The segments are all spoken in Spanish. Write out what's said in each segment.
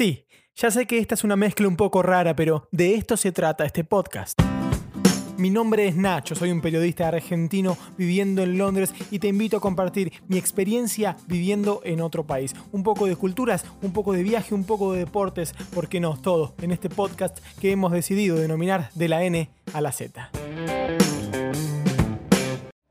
Sí, ya sé que esta es una mezcla un poco rara, pero de esto se trata este podcast. Mi nombre es Nacho, soy un periodista argentino viviendo en Londres y te invito a compartir mi experiencia viviendo en otro país. Un poco de culturas, un poco de viaje, un poco de deportes, ¿por qué no? Todo en este podcast que hemos decidido denominar de la N a la Z.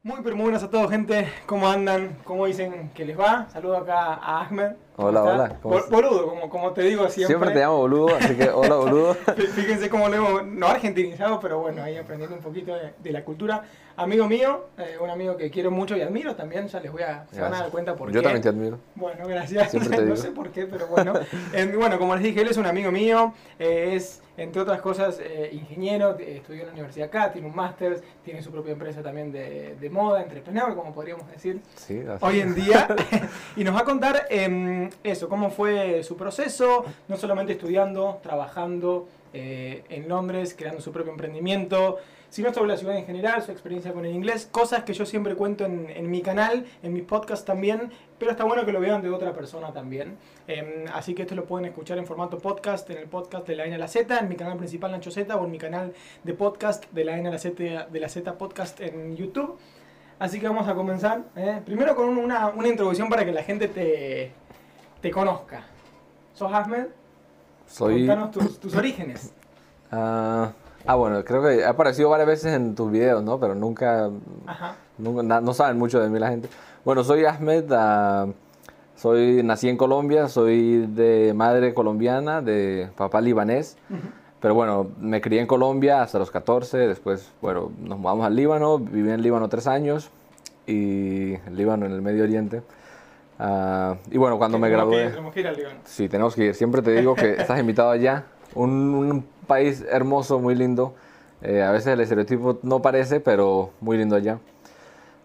Muy pero muy buenas a todos gente, ¿cómo andan? ¿Cómo dicen que les va? Saludo acá a Ahmed. Hola, hola. boludo, como, como te digo siempre. Siempre te llamo boludo, así que hola boludo. Fíjense cómo lo hemos, no argentinizado, pero bueno, ahí aprendiendo un poquito de, la cultura. Amigo mío, eh, un amigo que quiero mucho y admiro también, ya les voy a, se van a dar cuenta por qué. Yo también te admiro. Bueno, gracias. no sé por qué, pero bueno. bueno, como les dije, él es un amigo mío, eh, es entre otras cosas, eh, ingeniero, estudió en la universidad acá, tiene un máster, tiene su propia empresa también de, de moda, entrepreneur, como podríamos decir hoy en día. y nos va a contar em, eso, cómo fue su proceso, no solamente estudiando, trabajando en Londres, creando su propio emprendimiento, sino sobre la ciudad en general, su experiencia con el inglés, cosas que yo siempre cuento en, mi canal, en mis podcasts también, pero está bueno que lo vean de otra persona también. Em, así que esto lo pueden escuchar en formato podcast, en el podcast de la N a la Z, en mi canal principal Nacho Z o en mi canal de podcast de la N a la Z, de la Z Podcast en YouTube. Así que vamos a comenzar. ¿eh? Primero con una, introducción para que la gente te, te conozca. ¿Sos Ahmed? Soy... Contanos tus, orígenes. Ah... Ah, bueno, creo que ha aparecido varias veces en tus videos, ¿no? Pero nunca, nunca no saben mucho de mí la gente. Bueno, soy Ahmed, ah, soy, nací en Colombia, soy de madre colombiana, de papá libanés. Pero bueno, me crié en Colombia hasta los 14, después, bueno, nos mudamos al Líbano, viví en Líbano tres años, y el Líbano en el Medio Oriente. Ah, y bueno, cuando me gradué... tenemos que ir al Líbano. Sí, tenemos que ir. Siempre te digo que estás invitado allá. un país hermoso, muy lindo. Eh, a veces el estereotipo no parece, pero muy lindo allá.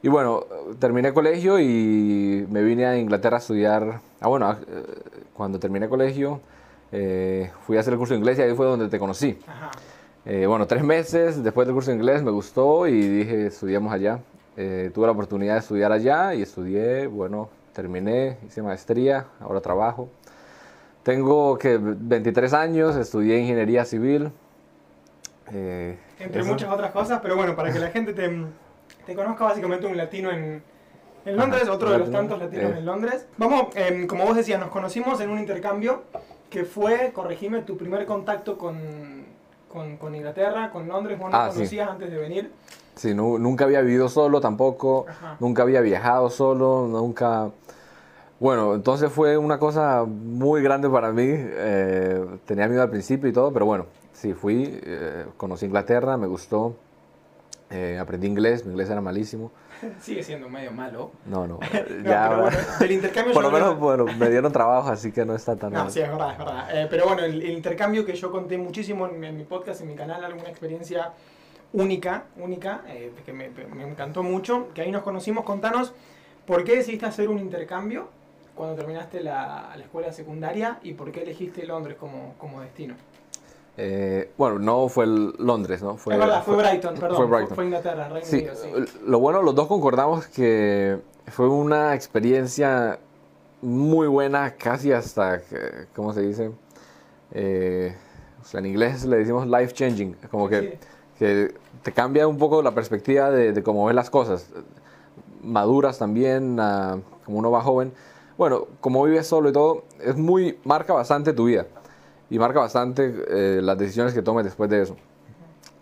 Y bueno, terminé colegio y me vine a Inglaterra a estudiar. Ah, bueno, eh, cuando terminé colegio eh, fui a hacer el curso de inglés y ahí fue donde te conocí. bueno, tres meses después del curso de inglés me gustó y dije, estudiamos allá. tuve la oportunidad de estudiar allá y estudié, bueno, terminé, hice maestría, ahora trabajo. Tengo que 23 años, estudié ingeniería civil. Eh, Entre muchas otras cosas, pero bueno, para que la gente te, conozca, básicamente un latino en, Londres, otro de los tantos latinos eh. en Londres. Vamos, em, como vos decías, nos conocimos en un intercambio que fue, corregime, tu primer contacto con, con, Inglaterra, con Londres, vos no ah, conocías antes de venir. Sí, nunca había vivido solo tampoco, nunca había viajado solo, nunca bueno, entonces fue una cosa muy grande para mí. Eh, tenía miedo al principio y todo, pero bueno, sí, fui, eh, conocí Inglaterra, me gustó, eh, aprendí inglés, mi inglés era malísimo. Sigue siendo medio malo. No, no. ya, el intercambio Por lo menos, bueno, me dieron trabajo, así que no está tan No, sí, es verdad, es verdad. pero bueno, el, intercambio que yo conté muchísimo en, mi podcast, en mi canal, alguna experiencia única, única, que me, me encantó mucho, que ahí nos conocimos. Contanos, ¿por qué decidiste hacer un intercambio? Cuando terminaste la, la, escuela secundaria y por qué elegiste Londres como, como destino? Eh, bueno, no fue Londres, ¿no? Fue, es verdad, fue, Brighton, perdón. Fue, Brighton. fue Inglaterra, Reino sí, Unido, sí. Lo bueno, los dos concordamos que fue una experiencia muy buena, casi hasta, ¿cómo se dice? Eh, o sea, en inglés le decimos life changing, como que, que te cambia un poco la perspectiva de, de cómo ves las cosas. Maduras también, uh, como uno va joven bueno, como vives solo y todo, es muy, marca bastante tu vida y marca bastante eh, las decisiones que tomes después de eso.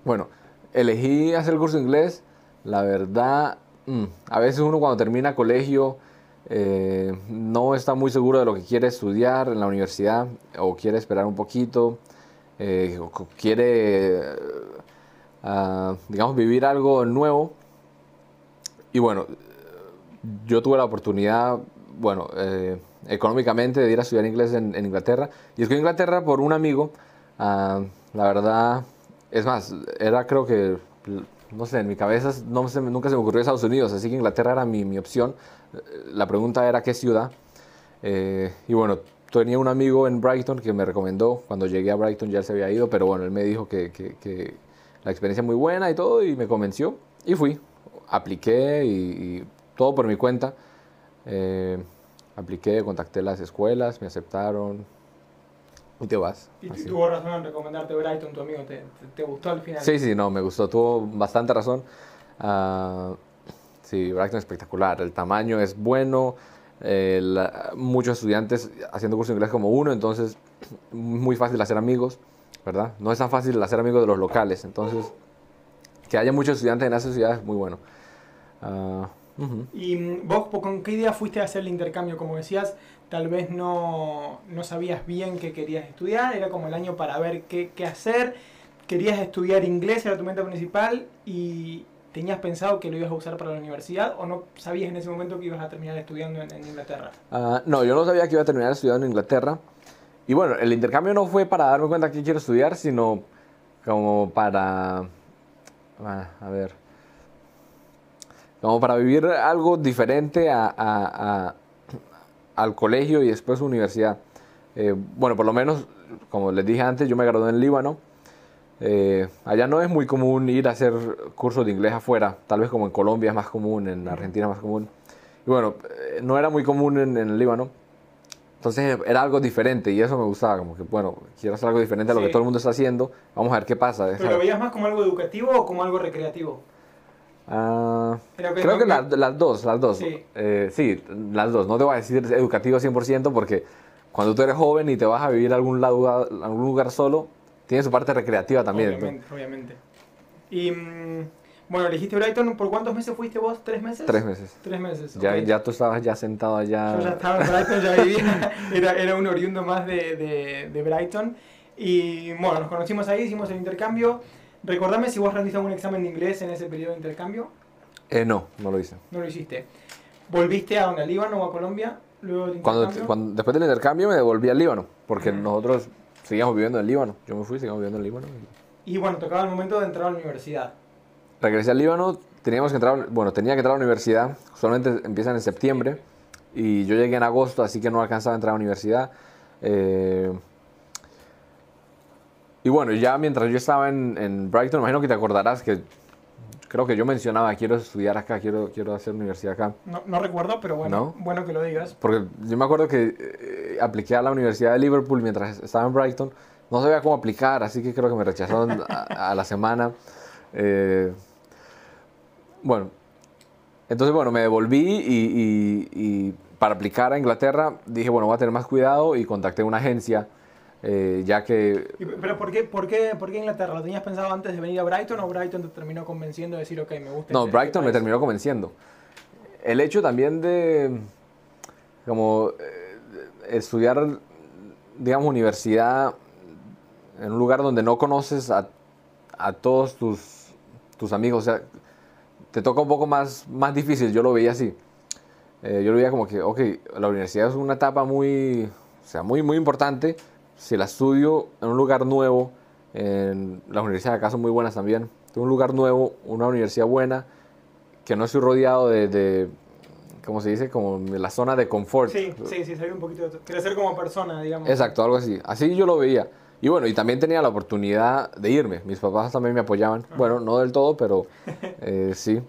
Bueno, elegí hacer el curso de inglés, la verdad, mm, a veces uno cuando termina colegio eh, no está muy seguro de lo que quiere estudiar en la universidad o quiere esperar un poquito, eh, o quiere, ah, digamos, vivir algo nuevo. Y bueno, yo tuve la oportunidad bueno, eh, económicamente de ir a estudiar inglés en, Inglaterra. Y escogí Inglaterra por un amigo. Ah, la verdad, es más, era creo que, no sé, en mi cabeza no nunca se me ocurrió Estados Unidos, así que Inglaterra era mi, mi opción. La pregunta era qué ciudad. Eh, y bueno, tenía un amigo en Brighton que me recomendó. Cuando llegué a Brighton ya se había ido, pero bueno, él me dijo que, la experiencia muy buena y todo, y me convenció. Y fui, apliqué y todo por mi cuenta. Eh, apliqué, contacté las escuelas, me aceptaron. Y te vas. Y tuvo razón en recomendarte Brighton, tu amigo, ¿te, te, gustó al final? Sí, sí, no, me gustó, tuvo bastante razón. Uh, sí, Brighton es espectacular, el tamaño es bueno, eh, muchos estudiantes haciendo curso de inglés como uno, entonces muy fácil hacer amigos, ¿verdad? No es tan fácil hacer amigos de los locales, entonces que haya muchos estudiantes en esa ciudad es muy bueno. Uh, ¿Y mm, vos con qué idea fuiste a hacer el intercambio? Como decías, tal vez no, no sabías bien qué querías estudiar, era como el año para ver qué, qué hacer. Querías estudiar inglés, era tu meta principal, y tenías pensado que lo ibas a usar para la universidad o no sabías en ese momento que ibas a terminar estudiando en, Inglaterra? Uh, no, yo no sabía que iba a terminar estudiando en Inglaterra. Y bueno, el intercambio no fue para darme cuenta que quiero estudiar, sino como para... Ah, a ver como para vivir algo diferente a, al colegio y después universidad. Eh, bueno, por lo menos, como les dije antes, yo me gradué en Líbano. Eh, allá no es muy común ir a hacer cursos de inglés afuera, tal vez como en Colombia es más común, en Argentina es más común. Y bueno, eh, no era muy común en, el Líbano. Entonces era algo diferente y eso me gustaba, como que bueno, quiero hacer algo diferente a lo que todo el mundo está haciendo, vamos a ver qué pasa. ¿Pero lo veías más como algo educativo o como algo recreativo? Ah, creo que, las dos, las dos. Eh, sí. las dos. No te voy a decir educativo 100% porque cuando tú eres joven y te vas a vivir a algún, lado, a algún lugar solo, tiene su parte recreativa también. Obviamente, obviamente. Y mm, bueno, elegiste Brighton. ¿Por cuántos meses fuiste vos? ¿Tres meses? Tres meses. Tres meses. Ya, ya tú estabas ya sentado allá. Yo ya estaba en Brighton, ya vivía. Era, era un oriundo más de, de, de Brighton. Y bueno, nos conocimos ahí, hicimos el intercambio. Recordame si vos rendiste algún examen de inglés en ese periodo de intercambio. Eh, no, no lo hice. No lo hiciste. ¿Volviste a donde, al Líbano o a Colombia? Luego del cuando, cuando, después del intercambio me devolví al Líbano, porque nosotros seguíamos viviendo en el Líbano. Yo me fui, seguíamos viviendo en el Líbano. Y bueno, tocaba el momento de entrar a la universidad. Regresé al Líbano, teníamos que entrar, bueno, tenía que entrar a la universidad, usualmente empiezan en septiembre, y yo llegué en agosto, así que no alcanzaba a entrar a la universidad. Eh, y bueno, ya mientras yo estaba en, en Brighton, imagino que te acordarás que creo que yo mencionaba, quiero estudiar acá, quiero, quiero hacer universidad acá. No, no recuerdo, pero bueno, bueno que lo digas. Porque yo me acuerdo que eh, apliqué a la Universidad de Liverpool mientras estaba en Brighton. No sabía cómo aplicar, así que creo que me rechazaron a, la semana. Eh, bueno, entonces bueno, me devolví y, y para aplicar a Inglaterra dije, bueno, voy a tener más cuidado y contacté una agencia eh, ya que... ¿Pero por qué, por, qué, por qué Inglaterra? ¿Lo tenías pensado antes de venir a Brighton o Brighton te terminó convenciendo de decir, ok, me gusta? No, este Brighton me terminó convenciendo. El hecho también de, como, eh, estudiar, digamos, universidad en un lugar donde no conoces a, a todos tus, tus amigos, o sea, te toca un poco más, más difícil, yo lo veía así. Eh, yo lo veía como que, ok, la universidad es una etapa muy, o sea, muy, muy importante, si la estudio en un lugar nuevo, en las universidades acá son muy buenas también, en un lugar nuevo, una universidad buena, que no estoy rodeado de, de como se dice, como la zona de confort. Sí, sí, sí, salir un poquito de crecer como persona, digamos. Exacto, algo así. Así yo lo veía. Y bueno, y también tenía la oportunidad de irme. Mis papás también me apoyaban. Bueno, no del todo, pero eh, sí.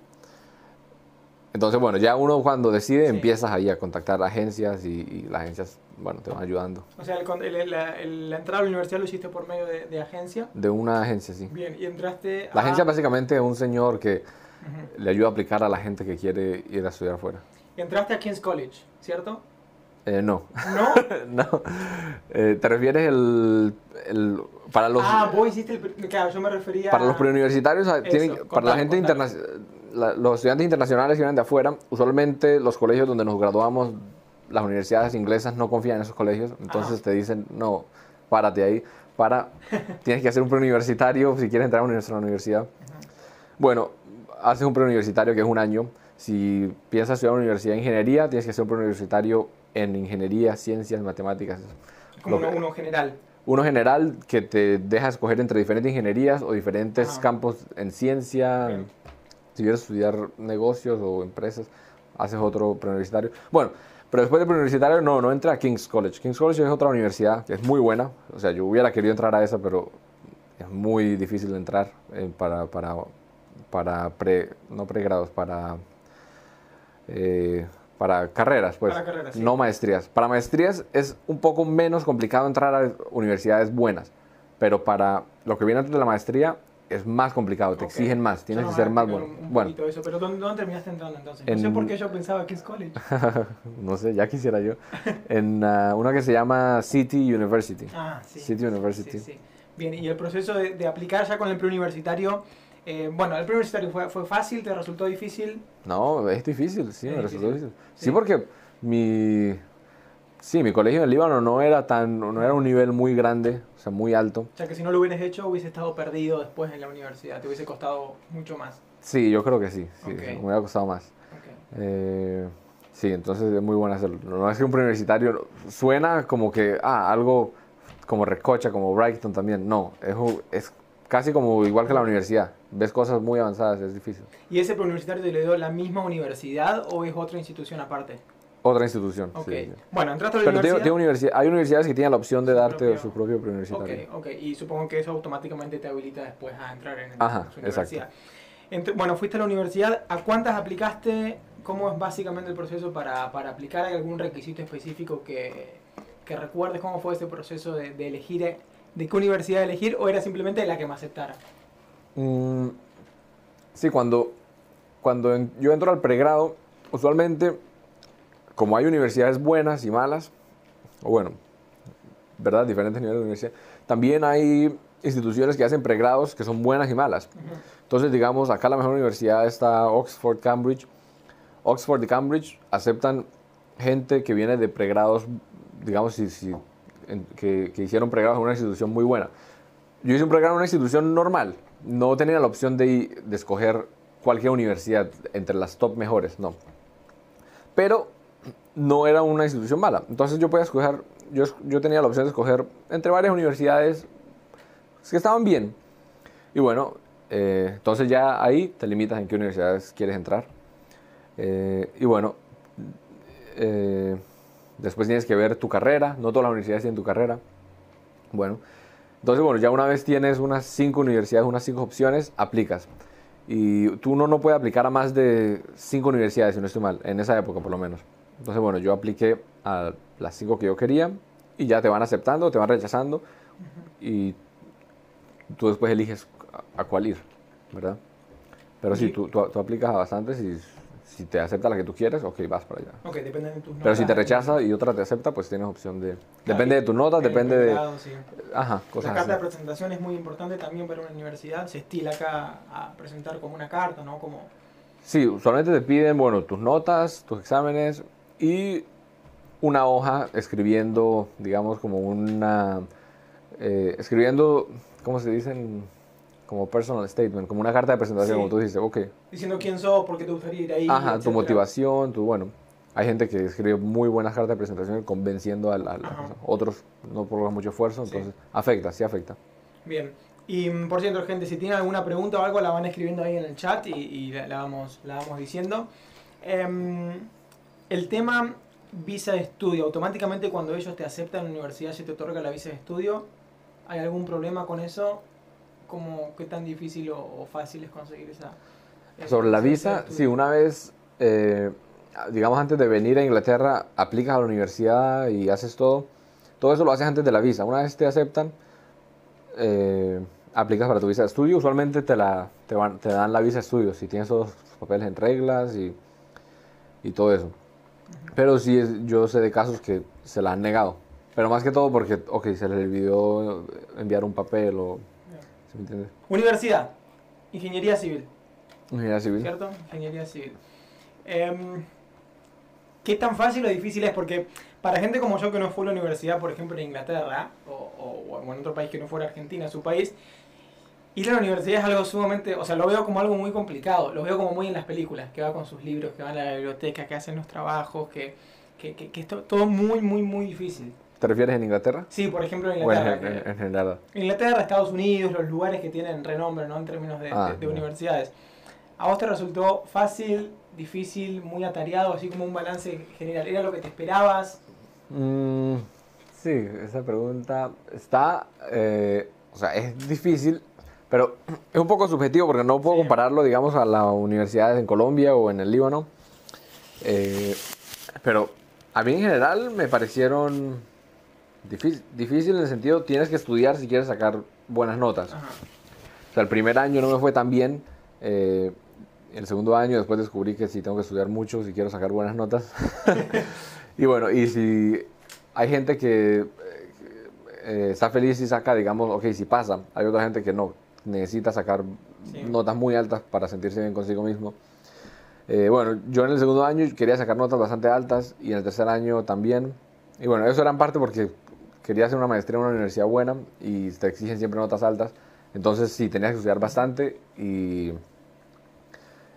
Entonces, bueno, ya uno cuando decide empiezas ahí a contactar agencias y, las agencias, bueno, te van ayudando. O sea, el, la, entrada a la universidad lo hiciste por medio de, agencia. De una agencia, sí. Bien, y entraste La agencia básicamente es un señor que le ayuda a aplicar a la gente que quiere ir a estudiar afuera. Y entraste a King's College, ¿cierto? Eh, no. ¿No? no. Eh, ¿Te refieres el, el, para los... Ah, vos hiciste el... Claro, yo me refería... Para los preuniversitarios, tienen, para la gente internacional los estudiantes internacionales que vienen de afuera, usualmente los colegios donde nos graduamos, las universidades inglesas no confían en esos colegios, entonces te dicen, no, párate ahí, para, tienes que hacer un preuniversitario si quieres entrar a una universidad. Bueno, haces un preuniversitario que es un año. Si piensas estudiar una universidad de ingeniería, tienes que hacer un preuniversitario en ingeniería, ciencias, matemáticas. Como uno, general. Uno general que te deja escoger entre diferentes ingenierías o diferentes campos en ciencia. Si quieres estudiar negocios o empresas, haces otro preuniversitario. Bueno, pero después del preuniversitario no, no entra a King's College. King's College es otra universidad que es muy buena. O sea, yo hubiera querido entrar a esa, pero es muy difícil de entrar eh, para, para, para pre, no pregrados, para, eh, para carreras, pues, Para carreras, sí. no maestrías. Para maestrías es un poco menos complicado entrar a universidades buenas, pero para lo que viene antes de la maestría es más complicado, te exigen más, tienes que ser más bueno. un- Bueno, eso, pero ¿dónde, dónde terminaste entrando entonces? No sé por qué yo pensaba King's College. no sé, ya quisiera yo. En ah, una que se llama City University. Ah, sí. City University. Sí, sí. Bien, y el proceso de, de aplicar ya con el preuniversitario, eh, bueno, el preuniversitario fue, fue fácil, te resultó difícil. No, es difícil, sí, Es me resultó difícil. difícil. Sí, Sí. porque mi, sí, mi colegio en Líbano no era tan, no era un nivel muy grande, o sea, muy alto. O sea que si no lo hubieras hecho, hubiese estado perdido después en la universidad, te hubiese costado mucho más. Sí, yo creo que sí, sí, Ok. me hubiera costado más. Ok. Eh, sí, entonces es muy bueno hacerlo. No es que un preuniversitario suena como que, ah, algo como Recocha, como Brighton también. No, es, es casi como igual que la universidad. Ves cosas muy avanzadas, es difícil. ¿Y ese preuniversitario te lo dio la misma universidad o es otra institución aparte? Otra institución. Ok. sí, sí. Bueno, entraste a la Pero universidad. tiene universidad- hay universidades que tienen la opción de darte propio- su propio Ok, preuniversitario. ok. Y supongo que eso automáticamente te habilita después a entrar en, Ajá, su universidad. Ent- bueno, fuiste a la universidad. ¿A cuántas aplicaste? ¿Cómo es básicamente el proceso para, para aplicar? ¿Hay algún requisito específico que, que recuerdes cómo fue ese proceso de, de elegir, eh, de qué universidad elegir o era simplemente la que me aceptara? Mm, sí, cuando, cuando yo entro al pregrado, usualmente, como hay universidades buenas y malas, o bueno, ¿verdad? Diferentes niveles de universidad, también hay instituciones que hacen pregrados que son buenas y malas. Entonces, digamos, acá la mejor universidad está Oxford, Cambridge. Oxford y Cambridge aceptan gente que viene de pregrados, digamos, si, si- que, hicieron pregrados en una institución muy buena. Yo hice un pregrado en una institución normal. No tenía la opción de, de escoger cualquier universidad entre las top mejores, no. Pero no era una institución mala. Entonces yo podía escoger, yo, yo tenía la opción de escoger entre varias universidades que estaban bien. Y bueno, eh, entonces ya ahí te limitas en qué universidades quieres entrar. Eh, y bueno, eh, después tienes que ver tu carrera. No todas las universidades tienen tu carrera. Bueno, entonces bueno, ya una vez tienes unas cinco universidades, unas cinco opciones, aplicas. Y tú no, no puedes aplicar a más de cinco universidades, si no estoy mal, en esa época por lo menos. Entonces bueno, yo apliqué a las cinco que yo quería y ya te van aceptando, te van rechazando y tú después eliges a, a cuál ir, ¿verdad? Pero sí, Y- tú, tú, tú aplicas a bastantes y si te acepta la que tú quieres, ok, vas para allá. Ok, depende de tus Pero si te notas, rechaza y otra te acepta, pues tienes opción de... Claro, Depende de tus notas, depende de... sí. Ajá, La cosas carta de así. presentación es muy importante también para una universidad. Se estila acá a presentar como una carta, ¿no? Como Sí, usualmente te piden, bueno, tus notas, tus exámenes y una hoja escribiendo, digamos, como una... eh, escribiendo, ¿cómo se dicen? Como personal statement, como una carta de presentación, Sí. como tú dices, ok. diciendo quién sos, por qué te gustaría ir ahí. Ajá, tu etcétera. motivación, tu, bueno. Hay gente que escribe muy buenas cartas de presentación convenciendo al, al- Ajá. otros, no por mucho esfuerzo, Sí. entonces afecta, sí afecta. Bien. Y mm, por cierto, gente, si tienen alguna pregunta o algo, la van escribiendo ahí en el chat y, y la, la vamos, la vamos diciendo. Em, el tema visa de estudio. Automáticamente cuando ellos te aceptan en la universidad se te otorga la visa de estudio. ¿Hay algún problema con eso? ¿Cómo, ¿Qué tan difícil o, o fácil es conseguir esa? esa Sobre la visa, sí, una vez, eh, digamos, antes de venir a Inglaterra, aplicas a la universidad y haces todo. Todo eso lo haces antes de la visa. Una vez te aceptan, eh, aplicas para tu visa de estudio. Usualmente te, la, te, van- te dan la visa de estudio si tienes todos los papeles en reglas y, y todo eso. Pero sí, es- yo sé de casos que se la han negado. Pero más que todo porque, ok, se les olvidó enviar un papel o... ¿sí me entiendes? Universidad. Ingeniería civil. Ingeniería civil. ¿Cierto? Ingeniería civil. Em, ¿Qué tan fácil o difícil es? Porque para gente como yo que no fue a la universidad, por ejemplo, en Inglaterra, o, o- o en otro país que no fuera Argentina, su país, ir a la universidad es algo sumamente, o sea, lo veo como algo muy complicado, lo veo como muy en las películas, que va con sus libros, que van a la biblioteca, que hacen los trabajos, que, que, que, que es to- todo muy, muy, muy difícil. ¿Te refieres en Inglaterra? Sí, por ejemplo, en en, Inglaterra. en- que- en general. Inglaterra, Estados Unidos, los lugares que tienen renombre, ¿no? En términos de, Ah, de- de ya. universidades. ¿A vos te resultó fácil, difícil, muy atareado, así como un balance general? ¿Era lo que te esperabas? Mm, sí, esa pregunta está, eh, o sea, es difícil, pero es un poco subjetivo porque no puedo Sí. compararlo, digamos, a las universidades en Colombia o en el Líbano. Eh, Pero a mí en general me parecieron difícil, difícil en el sentido, tienes que estudiar si quieres sacar buenas notas. O sea, el primer año no me fue tan bien. Eh, el segundo año después descubrí que sí tengo que estudiar mucho si quiero sacar buenas notas. y bueno, y si hay gente que eh, está feliz y saca, digamos, ok, si pasa. Hay otra gente que no, necesita sacar notas muy altas para sentirse bien consigo mismo. Eh, bueno, yo en el segundo año quería sacar notas bastante altas y en el tercer año también. Y bueno, eso era en parte porque quería hacer una maestría en una universidad buena y te exigen siempre notas altas. Entonces sí, tenías que estudiar bastante y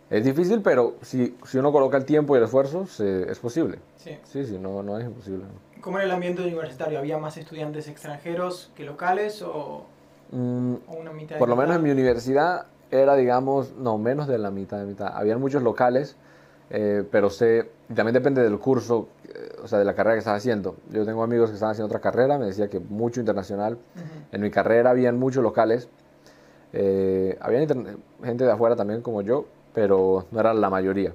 es difícil, pero si, si uno coloca el tiempo y el esfuerzo, es posible. Sí, sí, sí no, no es imposible. ¿Cómo era el ambiente universitario? ¿Había más estudiantes extranjeros que locales o, mm, una mitad? Por lo menos en mi universidad era, digamos, no, menos de la mitad de mitad. Habían muchos locales, eh, pero sé, también depende del curso, eh, o sea, de la carrera que estaba haciendo. Yo tengo amigos que estaban haciendo otra carrera, me decía que mucho internacional. En mi carrera habían muchos locales. Eh, había gente de afuera también como yo, pero no era la mayoría.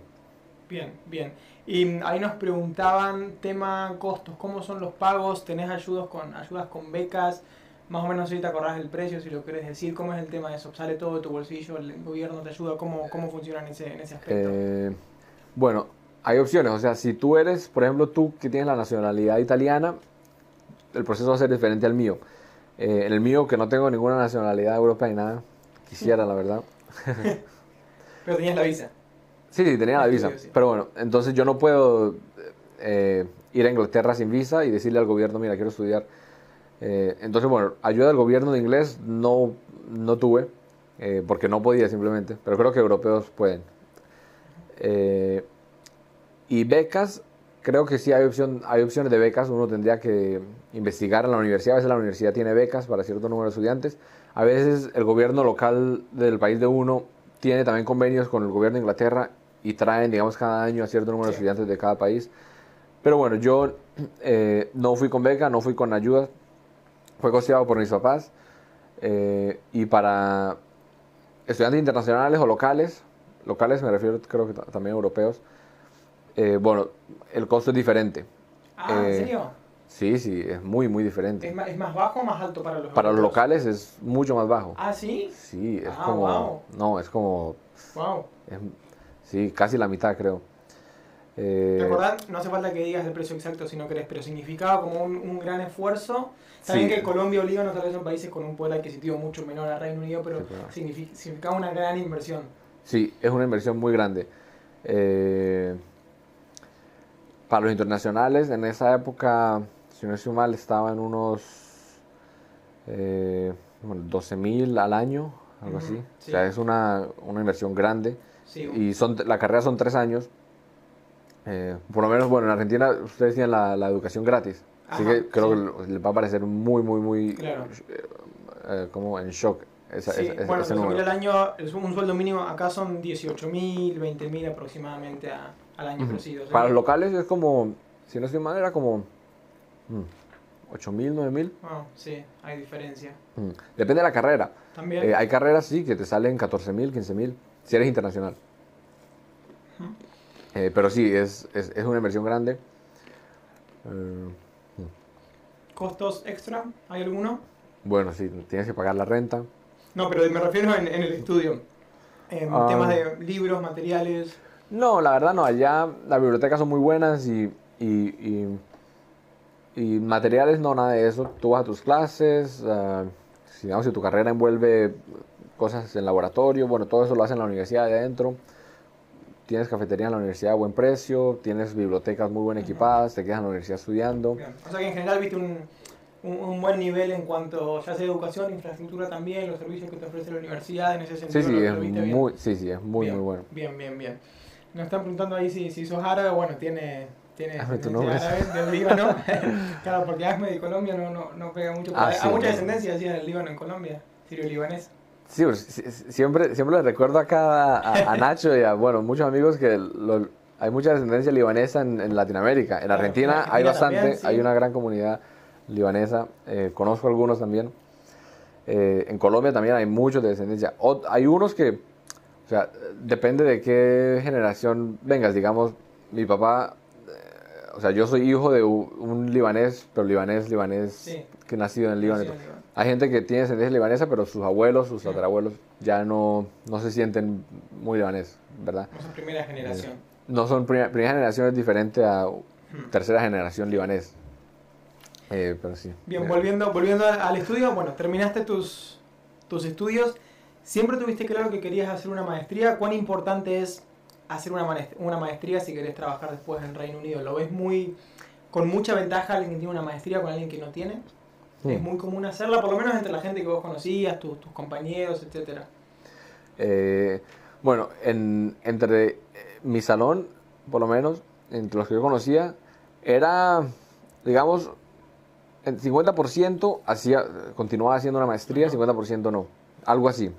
Bien, bien. Y ahí nos preguntaban tema costos, ¿cómo son los pagos? ¿Tenés ayudas con, ayudas con becas? Más o menos si te acordás del precio, si lo querés decir, ¿cómo es el tema de eso? ¿Sale todo de tu bolsillo? ¿El gobierno te ayuda? ¿Cómo, cómo funciona en ese, en ese aspecto? Eh, bueno, hay opciones. O sea, si tú eres, por ejemplo, tú que tienes la nacionalidad italiana, el proceso va a ser diferente al mío. Eh, en el mío, que no tengo ninguna nacionalidad europea ni nada, quisiera, la verdad. Pero tenías la visa. Sí, sí, tenía la visa. Pero bueno, entonces yo no puedo eh, ir a Inglaterra sin visa y decirle al gobierno, mira, quiero estudiar. Eh, entonces, bueno, ayuda del gobierno de inglés no, no tuve, eh, porque no podía simplemente, pero creo que europeos pueden. y becas, creo que sí hay, opción, hay opciones de becas, uno tendría que investigar en la universidad, a veces la universidad tiene becas para cierto número de estudiantes, a veces el gobierno local del país de uno tiene también convenios con el gobierno de Inglaterra y traen, digamos, cada año a cierto número de estudiantes de cada país. Pero bueno, yo eh, no fui con beca, no fui con ayuda, fue costeado por mis papás. Eh, y para estudiantes internacionales o locales, locales me refiero creo que también europeos, eh, bueno, el costo es diferente. Ah, ¿en serio? Sí, sí, es muy, muy diferente. ¿Es más, bajo o más alto para los Para los locales es mucho más bajo. ¿Ah, sí? Sí, es ah, como... No, es como... Wow. Sí, casi la mitad creo. Eh, No hace falta que digas el precio exacto si no querés, pero significaba como un, gran esfuerzo. Saben que Colombia o Líbano tal vez son países con un poder adquisitivo mucho menor al Reino Unido, pero significaba una gran inversión. Sí, es una inversión muy grande. Eh, para los internacionales, en esa época, si no estoy mal, estaba en unos eh, 12 mil al año, algo así. O sea, es una, una inversión grande. Y son, la carrera son tres años. Eh, por lo menos, bueno, en Argentina ustedes tienen la, la educación gratis. Así que creo que les va a parecer muy, muy, muy. Claro. Eh, eh, como en shock. Esa, sí, bueno, ese número. el año, un sueldo mínimo acá son 18 mil, 20 mil aproximadamente al año. Para los locales es como, si no estoy mal, era como 8 mm, mil, 9 mil. Ah, sí, hay diferencia. Mm, depende de la carrera. También. hay carreras, sí, que te salen 14 mil, 15 mil si eres internacional. Eh, pero sí, es, es, es, una inversión grande. Eh, ¿Costos extra? ¿Hay alguno? Bueno, sí, tienes que pagar la renta. No, pero me refiero en, en el estudio. En ah. temas de libros, materiales. No, la verdad no. Allá las bibliotecas son muy buenas y, y, y, materiales no, nada de eso. Tú vas a tus clases. Uh, si, digamos, si tu carrera envuelve cosas en laboratorio, bueno, todo eso lo hacen en la universidad de adentro. Tienes cafetería en la universidad a buen precio, tienes bibliotecas muy bien equipadas, te quedas en la universidad estudiando. O sea que en general viste un, un, buen nivel en cuanto, ya sea educación, infraestructura también, los servicios que te ofrece la universidad en ese sentido. Sí, sí, es muy, sí, sí, es muy, muy bueno. Bien, bien, bien. Nos están preguntando ahí si, si sos árabe, bueno, tiene, tiene árabe del Líbano. claro, porque Ahmed de Colombia no, no, no pega mucho. Ah, hay mucha descendencia así en el Líbano en Colombia, sirio-libanés. Sí, pues, siempre, siempre le recuerdo acá a, Nacho y a bueno, muchos amigos que hay mucha descendencia libanesa en, Latinoamérica. En Argentina, hay bastante, hay una gran comunidad libanesa. Eh, conozco algunos también. Eh, en Colombia también hay muchos de descendencia. hay unos que, o sea, depende de qué generación vengas. Digamos, mi papá o sea, yo soy hijo de un, libanés, pero libanés, libanés, que nacido en el Líbano. Hay gente que tiene descendencia libanesa, pero sus abuelos, sus tatarabuelos, ya no, no se sienten muy libanés, ¿verdad? No son primera generación. no son primera, generación, es diferente a tercera generación libanés. Eh, pero sí. Bien, volviendo, volviendo al estudio, bueno, terminaste tus, tus estudios. ¿Siempre tuviste claro que querías hacer una maestría? ¿Cuán importante es hacer una maestría, una maestría si querés trabajar después en Reino Unido? ¿Lo ves muy con mucha ventaja alguien que tiene una maestría con alguien que no tiene? Es muy común hacerla, por lo menos entre la gente que vos conocías, tus, compañeros, etcétera. Eh, bueno, en, entre eh, mi salón, por lo menos, entre los que yo conocía, era, digamos, el 50% hacía, continuaba haciendo una maestría, 50% no. Algo así.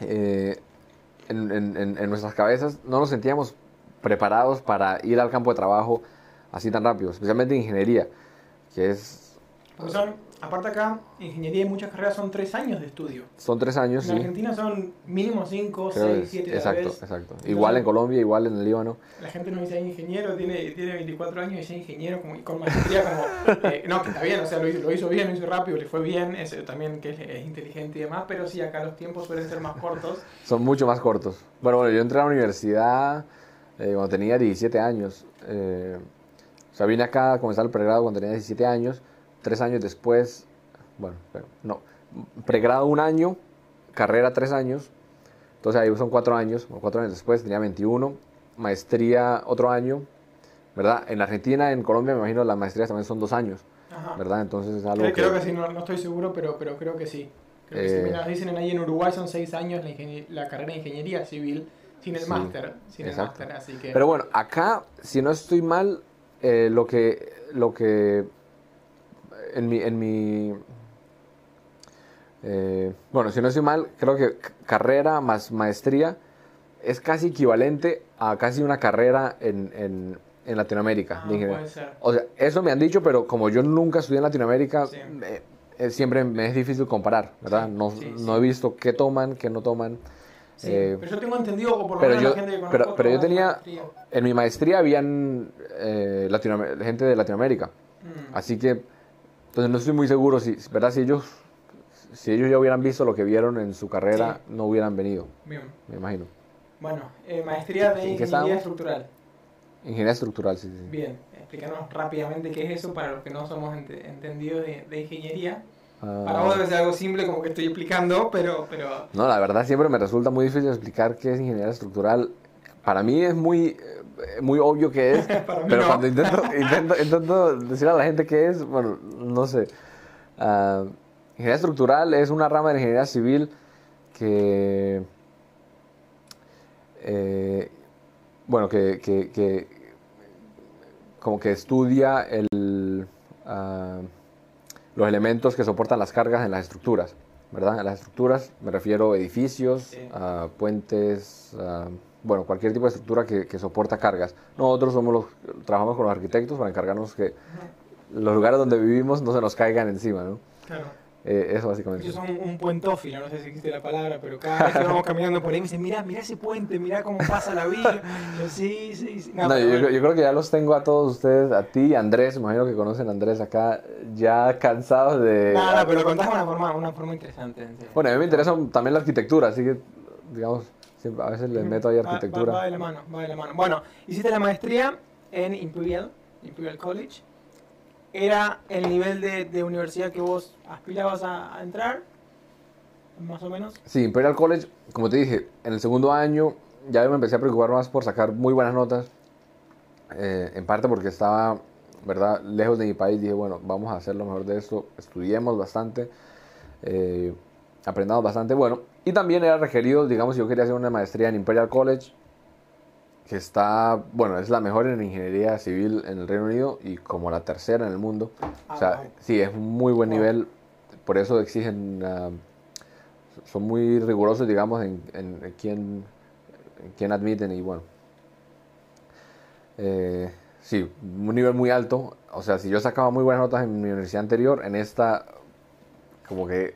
Eh, en, nuestras cabezas no nos sentíamos preparados para ir al campo de trabajo así tan rápido, especialmente en ingeniería, que es... Aparte acá, ingeniería y muchas carreras son tres años de estudio. Son tres años, en Argentina son mínimo cinco, seis, siete Exacto, exacto. igual en Colombia, igual en el Líbano. La gente no dice ingeniero, tiene, tiene 24 años y dice ingeniero como, con maestría como... Eh, no, que está bien, o sea, lo hizo, lo hizo, bien, lo hizo rápido, le fue bien, es, también que es, inteligente y demás, pero sí, acá los tiempos suelen ser más cortos. son mucho más cortos. Bueno, bueno, yo entré a la universidad eh, cuando tenía 17 años. Eh, o sea, vine acá a comenzar el pregrado cuando tenía 17 años tres años después, bueno, no, pregrado un año, carrera tres años, entonces ahí son cuatro años, cuatro años después tenía 21, maestría otro año, ¿verdad? En Argentina, en Colombia, me imagino las maestrías también son dos años, ¿verdad? Entonces es algo creo, que... sí, no, estoy seguro, pero, pero creo que sí. Creo que eh, dicen ahí en Uruguay son seis años la, carrera de ingeniería civil sin el máster, sin el máster, así que... Pero bueno, acá, si no estoy mal, eh, lo que... Lo que en mi, en mi eh, bueno, si no estoy mal, creo que carrera más maestría es casi equivalente a casi una carrera en, en, en Latinoamérica. Ah, o sea, eso me han dicho, pero como yo nunca estudié en Latinoamérica, eh, siempre me es difícil comparar, ¿verdad? no, no, he visto qué toman, qué no toman. Eh, pero yo tengo entendido, por lo menos la gente que pero, pero yo tenía, en mi maestría habían gente de Latinoamérica. Mm. Así que entonces no estoy muy seguro si, ¿verdad? Si ellos, si ellos ya hubieran visto lo que vieron en su carrera, no hubieran venido. Bien. Me imagino. Bueno, eh, maestría de ingeniería estructural. Ingeniería estructural, sí, sí. Bien, explícanos rápidamente qué es eso para los que no somos entendidos de, ingeniería. Ah. Para vos debe ser algo simple como que estoy explicando, pero, pero... No, la verdad siempre me resulta muy difícil explicar qué es ingeniería estructural. Para mí es muy muy obvio que es, pero cuando intento, intento, intento, decir a la gente qué es, bueno, no sé. Uh, ingeniería estructural es una rama de la ingeniería civil que, eh, bueno, que, que, que, como que estudia el, uh, los elementos que soportan las cargas en las estructuras, ¿verdad? En las estructuras me refiero a edificios, puentes, bueno, cualquier tipo de estructura que, que, soporta cargas. Nosotros somos los, trabajamos con los arquitectos para encargarnos que los lugares donde vivimos no se nos caigan encima, ¿no? Claro. Eh, eso básicamente. Yo soy un, puentófilo, no sé si existe la palabra, pero cada vez que vamos caminando por ahí me dicen, mira, mira ese puente, mira cómo pasa la vida. Yo, sí, sí, sí. No, yo, yo, creo que ya los tengo a todos ustedes, a ti a Andrés, imagino que conocen a Andrés acá, ya cansados de... Nada, pero contás de una forma, una forma interesante. Bueno, a mí me interesa también la arquitectura, así que, digamos a veces le meto ahí arquitectura. Va, de la mano, va de la mano. Bueno, hiciste la maestría en Imperial, Imperial College. ¿Era el nivel de, de universidad que vos aspirabas a, entrar? Más o menos. Sí, Imperial College, como te dije, en el segundo año ya me empecé a preocupar más por sacar muy buenas notas. Eh, en parte porque estaba, ¿verdad?, lejos de mi país. Dije, bueno, vamos a hacer lo mejor de esto. Estudiemos bastante. Eh, aprendamos bastante. Bueno, y también era requerido, digamos, yo quería hacer una maestría en Imperial College, que está, bueno, es la mejor en ingeniería civil en el Reino Unido y como la tercera en el mundo. o sea, ah, sí, es un muy buen nivel, por eso exigen, ah, son muy rigurosos, digamos, en, en, quién, quién admiten y bueno. Eh, sí, un nivel muy alto. O sea, si yo sacaba muy buenas notas en mi universidad anterior, en esta como que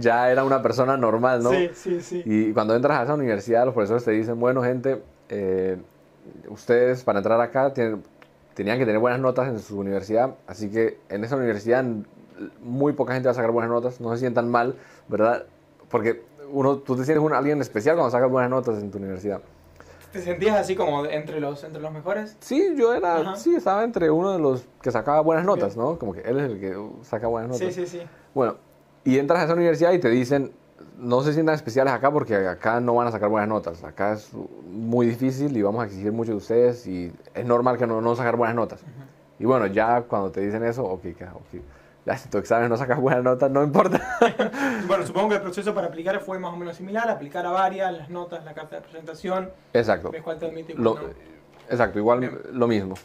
ya era una persona normal, ¿no? Sí, sí, sí. Y cuando entras a esa universidad, los profesores te dicen, bueno, gente, eh, ustedes para entrar acá tienen, tenían que tener buenas notas en su universidad, así que en esa universidad muy poca gente va a sacar buenas notas, no se sientan mal, ¿verdad? Porque uno, tú te sientes un, alguien especial cuando sacas buenas notas en tu universidad. ¿Te sentías así como entre los, entre los mejores? Sí, yo era, sí, estaba entre uno de los que sacaba buenas notas, ¿no? Como que él es el que saca buenas notas. Sí, sí, sí. Bueno, y entras a esa universidad y te dicen, no se sientan especiales acá porque acá no van a sacar buenas notas. Acá es muy difícil y vamos a exigir mucho de ustedes y es normal que no, no sacar buenas notas. Y bueno, ya cuando te dicen eso, ok, ok ya si tu examen no sacas buenas notas, no importa. bueno, supongo que el proceso para aplicar fue más o menos similar, aplicar a varias, las notas, la carta de presentación. Exacto. Exacto, igual lo mismo.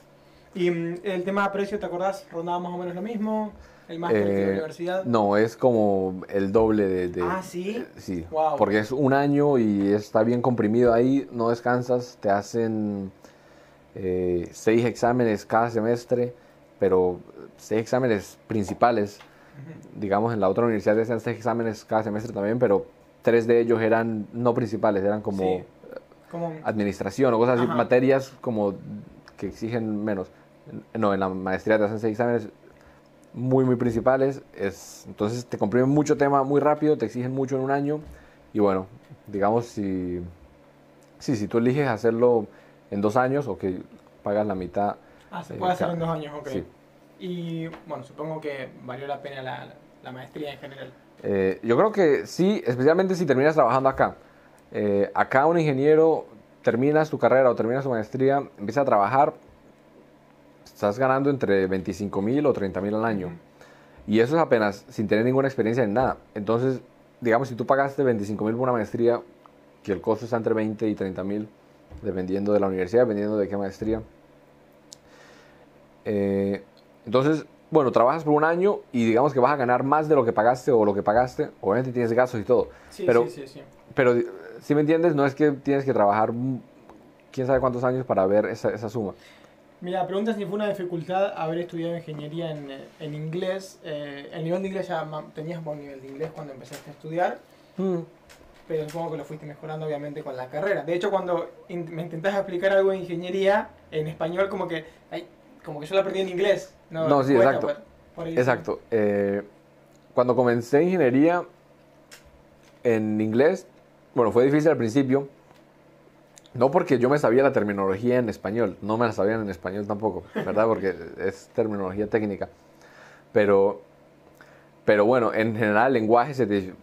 ¿Y mm, el tema de precio, te acordás, rondaba más o menos lo mismo? ¿El máster de la eh, universidad? No, es como el doble de... ah, ¿sí? Sí, porque es un año y está bien comprimido ahí, no descansas, te hacen eh, seis exámenes cada semestre, pero seis exámenes principales. Digamos, en la otra universidad hacían seis exámenes cada semestre también, pero tres de ellos eran no principales, eran como, administración o cosas así, materias como que exigen menos. No, en la maestría te hacen seis exámenes muy, muy principales. Es, entonces te comprimen mucho tema muy rápido, te exigen mucho en un año. Y bueno, digamos, si, sí, si tú eliges hacerlo en dos años o que pagas la mitad. Ah, se puede hacer en dos años, ok. Y bueno, supongo que valió la pena la, maestría en general. Eh, yo creo que sí, especialmente si terminas trabajando acá. Eh, acá un ingeniero terminas tu carrera o terminas tu maestría, empieza a trabajar, estás ganando entre 25 mil o 30 mil al año. Y eso es apenas sin tener ninguna experiencia en nada. Entonces, digamos, si tú pagaste 25 mil por una maestría, que el costo está entre 20 y 30 mil, dependiendo de la universidad, dependiendo de qué maestría. Eh, entonces, bueno, trabajas por un año y digamos que vas a ganar más de lo que pagaste o lo que pagaste. Obviamente tienes gastos y todo. Sí, pero, sí, sí, Pero, si me entiendes, no es que tienes que trabajar quién sabe cuántos años para ver esa, esa suma. Mira, pregunta si fue una dificultad haber estudiado ingeniería en, en inglés. Eh, el nivel de inglés ya tenías buen nivel de inglés cuando empezaste a estudiar. Mm. Pero supongo que lo fuiste mejorando obviamente con la carrera. De hecho, cuando me intentás explicar algo de ingeniería en español, como que, como que yo lo aprendí en inglés. No, sí, exacto. exacto. Eh, cuando comencé ingeniería en inglés, bueno, fue difícil al principio. No porque yo me sabía la terminología en español, no me la sabían en español tampoco, ¿verdad? Porque es terminología técnica. Pero, pero bueno, en general el lenguaje se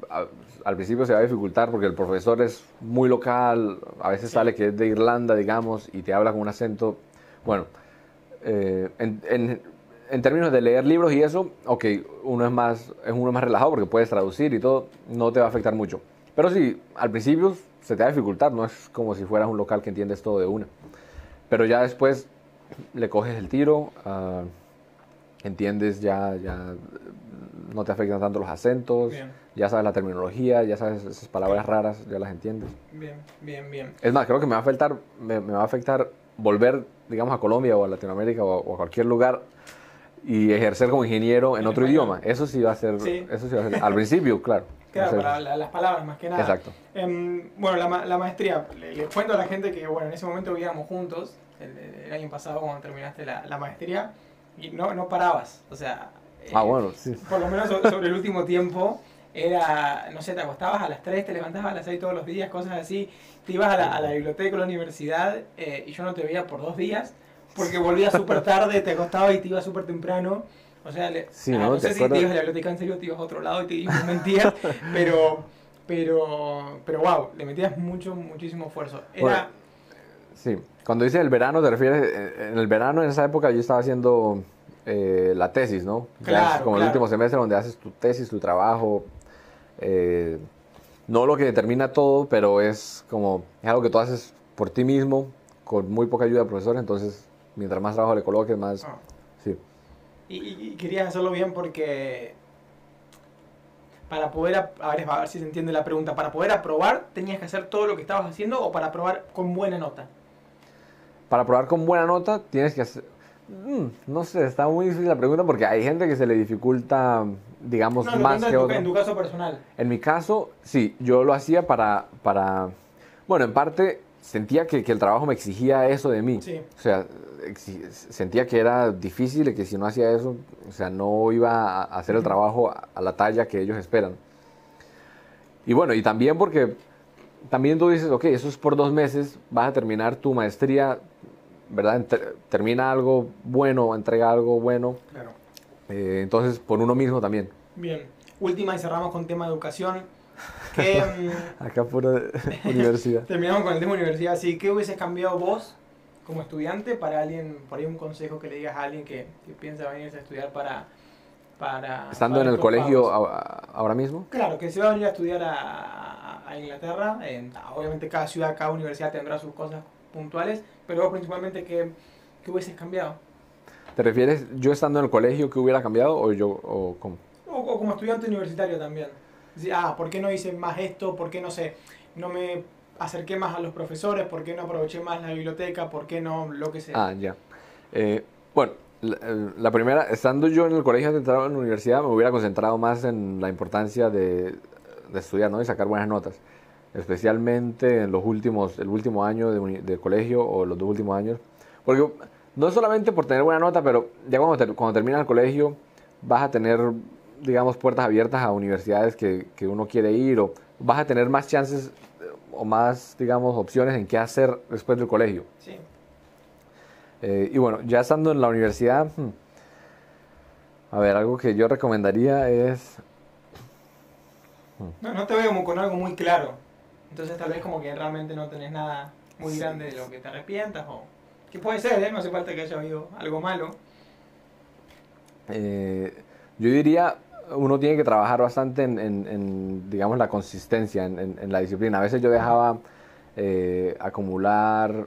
al principio se va a dificultar porque el profesor es muy local, a veces sale que es de Irlanda, digamos, y te habla con un acento. Bueno, eh, en en términos de leer libros y eso, ok, uno es más, es uno más relajado porque puedes traducir y todo, no te va a afectar mucho. Pero sí, al principio se te va a dificultar, no es como si fueras un local que entiendes todo de una. Pero ya después le coges el tiro, uh, entiendes ya, ya no te afectan tanto los acentos, ya sabes la terminología, ya sabes esas palabras raras, ya las entiendes. Bien, bien, bien. Es más, creo que me va a afectar, me, va a afectar volver, digamos, a Colombia o a Latinoamérica o a cualquier lugar y ejercer como ingeniero en, otro idioma. Eso sí va a ser, eso sí va a ser, al principio, claro. Claro, para las palabras más que nada. Exacto. Em, bueno, la, la maestría, le, cuento a la gente que, bueno, en ese momento vivíamos juntos, el, año pasado cuando terminaste la, la, maestría, y no, no parabas, o sea... ah, eh, bueno, sí. Por lo menos sobre el último tiempo, era, no sé, te acostabas a las 3, te levantabas a las 6 todos los días, cosas así, te ibas a la, a la biblioteca o la universidad eh, y yo no te veía por dos días porque volvías súper tarde, te acostabas y te ibas súper temprano. O sea, le, ah, ¿no? sé si te ibas a la biblioteca en serio, te ibas a otro lado y te ibas mentías, pero, pero, pero wow, le metías mucho, muchísimo esfuerzo. Era... sí, cuando dices el verano, te refieres, eh, en el verano, en esa época, yo estaba haciendo eh, la tesis, ¿no? Claro, como el último semestre donde haces tu tesis, tu trabajo. Eh, no lo que determina todo, pero es como, es algo que tú haces por ti mismo, con muy poca ayuda del profesor, entonces mientras más trabajo le coloques, más... Ah. Sí. Y, querías hacerlo bien porque para poder, a ver, a ver si se entiende la pregunta, para poder aprobar tenías que hacer todo lo que estabas haciendo o para aprobar con buena nota. Para aprobar con buena nota tienes que hacer... Mm, no sé, está muy difícil la pregunta porque hay gente que se le dificulta, digamos, más que en En tu caso personal. En mi caso, sí, yo lo hacía para, para... Bueno, en parte sentía que, que, el trabajo me exigía eso de mí. Sí. O sea, sentía que era difícil y que si no hacía eso, o sea, no iba a hacer el trabajo a, la talla que ellos esperan. Y bueno, y también porque también tú dices, ok, eso es por dos meses, vas a terminar tu maestría, ¿verdad? termina algo bueno, entrega algo bueno. Claro. Eh, entonces, por uno mismo también. Bien. Última y cerramos con tema de educación. Que, mm, Acá pura universidad. Terminamos con el tema universidad. Sí, ¿qué hubieses cambiado vos como estudiante para alguien, por ahí un consejo que le digas a alguien que, piensa venirse a estudiar para... para Estando en el colegio ahora mismo. Claro, que se va a venir a estudiar a, a Inglaterra. En, obviamente cada ciudad, cada universidad tendrá sus cosas puntuales, pero vos principalmente, ¿qué, qué hubieses cambiado? ¿Te refieres yo estando en el colegio que hubiera cambiado o yo o cómo? O, como estudiante universitario también. Ah, ¿por qué no hice más esto? ¿Por qué no sé? No me acerqué más a los profesores, ¿por qué no aproveché más la biblioteca? ¿Por qué no lo que sea? Ah, ya. Eh, bueno, la, primera, estando yo en el colegio centrado en la universidad, me hubiera concentrado más en la importancia de, de estudiar, ¿no? Y sacar buenas notas. Especialmente en los últimos, el último año de, de colegio o los dos últimos años. Porque no solamente por tener buena nota, pero ya cuando, cuando terminas el colegio vas a tener, digamos, puertas abiertas a universidades que, que uno quiere ir o vas a tener más chances o más, digamos, opciones en qué hacer después del colegio. Sí. Eh, y bueno, ya estando en la universidad, hmm, a ver, algo que yo recomendaría es... Hmm. No, no te veo como con algo muy claro. Entonces tal vez como que realmente no tenés nada muy grande de lo que te arrepientas o... Que puede ser, ¿eh? No hace falta que haya habido algo malo. Eh, yo diría, uno tiene que trabajar bastante en, digamos, la consistencia, en, la disciplina. A veces yo dejaba eh, acumular,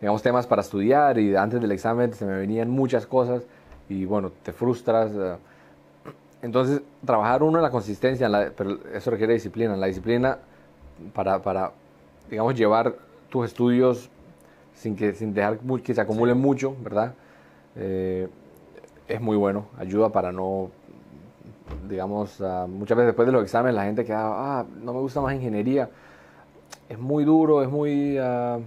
digamos, temas para estudiar y antes del examen se me venían muchas cosas y, bueno, te frustras. Eh. Entonces, trabajar uno en la consistencia, pero eso requiere disciplina. La disciplina para, para, digamos, llevar tus estudios sin, que, sin dejar que se acumule mucho, ¿verdad? Eh, es muy bueno, ayuda para no, digamos, uh, muchas veces después de los exámenes la gente queda, ah, no me gusta más ingeniería, es muy duro, es muy, uh,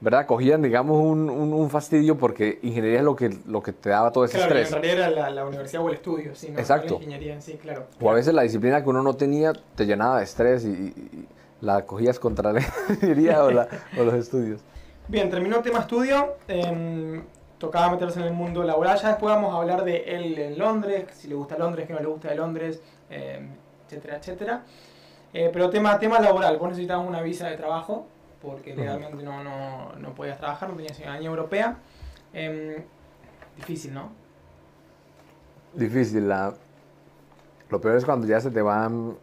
¿verdad? Cogían, digamos, un, un, fastidio porque ingeniería es lo que, lo que te daba todo ese claro, estrés. en realidad era la, universidad o el estudio, sí, no, Exacto. la ingeniería en sí, claro. O a veces la disciplina que uno no tenía te llenaba de estrés y, la cogías contra la ingeniería o, o los estudios. Bien, terminó el tema estudio. Em, tocaba meterse en el mundo laboral. Ya después vamos a hablar de él en Londres, si le gusta Londres, que no le gusta de Londres, em, etcétera, etcétera. Eh, pero tema, tema laboral, vos necesitabas una visa de trabajo, porque legalmente no, no, no podías trabajar, no tenías ciudadanía europea. Em, difícil, ¿no? Difícil. La... Lo peor es cuando ya se te van,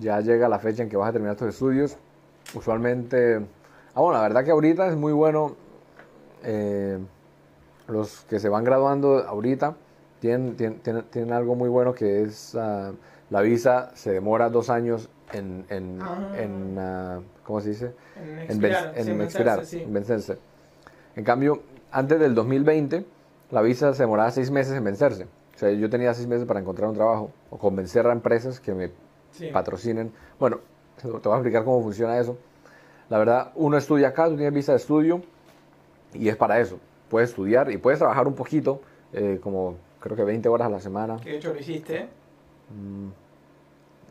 ya llega la fecha en que vas a terminar tus estudios. Usualmente Ah, bueno, la verdad que ahorita es muy bueno. Los que se van graduando ahorita tienen, tienen, algo muy bueno que es uh, la visa se demora dos años en, en, ah. en uh, ¿cómo se dice? En expirar, en, en, vencerse. En cambio, antes del 2020, la visa se demoraba seis meses en vencerse. O sea, yo tenía seis meses para encontrar un trabajo o convencer a empresas que me patrocinen. Bueno, te voy a explicar cómo funciona eso. La verdad, uno estudia acá, tú tienes visa de estudio y es para eso. Puedes estudiar y puedes trabajar un poquito, eh, como creo que 20 horas a la semana. ¿Qué hecho lo hiciste? Mm,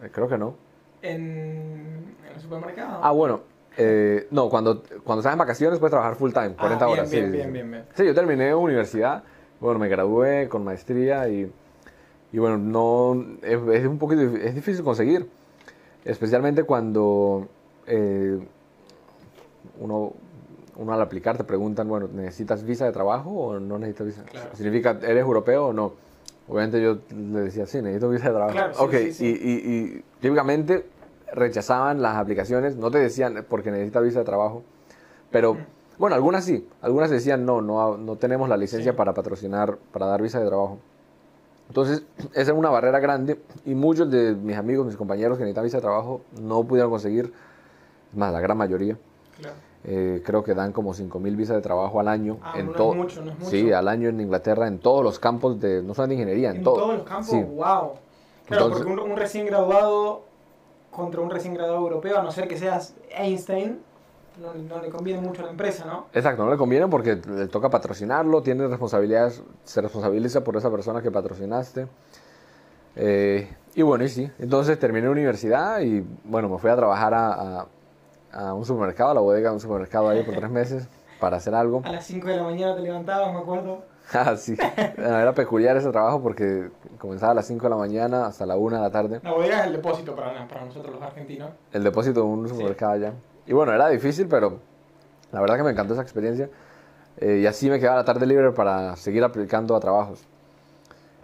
eh, creo que no. ¿En, el supermercado? Ah, bueno. Eh, no, cuando, cuando estás en vacaciones puedes trabajar full time, 40 ah, horas. Bien, bien, bien, bien. Sí, yo terminé universidad, bueno, me gradué con maestría y, y bueno, no, es, es, un poquito, es difícil conseguir, especialmente cuando uno, uno al aplicar te preguntan, bueno, ¿necesitas visa de trabajo o no necesitas visa? ¿Significa, eres europeo o no? Obviamente yo le decía, sí, necesito visa de trabajo. ok, Y, y, típicamente rechazaban las aplicaciones, no te decían porque necesitas visa de trabajo, pero bueno, algunas sí, algunas decían, no, no, no tenemos la licencia para patrocinar, para dar visa de trabajo. Entonces, esa es una barrera grande y muchos de mis amigos, mis compañeros que necesitan visa de trabajo no pudieron conseguir, más la gran mayoría, eh, creo que dan como 5.000 visas de trabajo al año. Ah, en no es mucho, no es mucho. Sí, al año en Inglaterra, en todos los campos, de no solo de ingeniería, en, en todo. todos los campos, wow. Claro, porque un, un, recién graduado contra un recién graduado europeo, a no ser que seas Einstein, no, le conviene mucho a la empresa, ¿no? Exacto, no le conviene porque le toca patrocinarlo, tiene responsabilidades, se responsabiliza por esa persona que patrocinaste. Eh, y bueno, y sí, entonces terminé la universidad y bueno, me fui a trabajar a, a, un supermercado, a la bodega de un supermercado ahí por tres meses para hacer algo. A las 5 de la mañana te levantabas, me acuerdo. ah, sí. Era peculiar ese trabajo porque comenzaba a las 5 de la mañana hasta la 1 de la tarde. La bodega es el depósito para, para nosotros los argentinos. El depósito de un supermercado allá. Y bueno, era difícil, pero la verdad que me encantó esa experiencia. Eh, y así me quedaba la tarde libre para seguir aplicando a trabajos.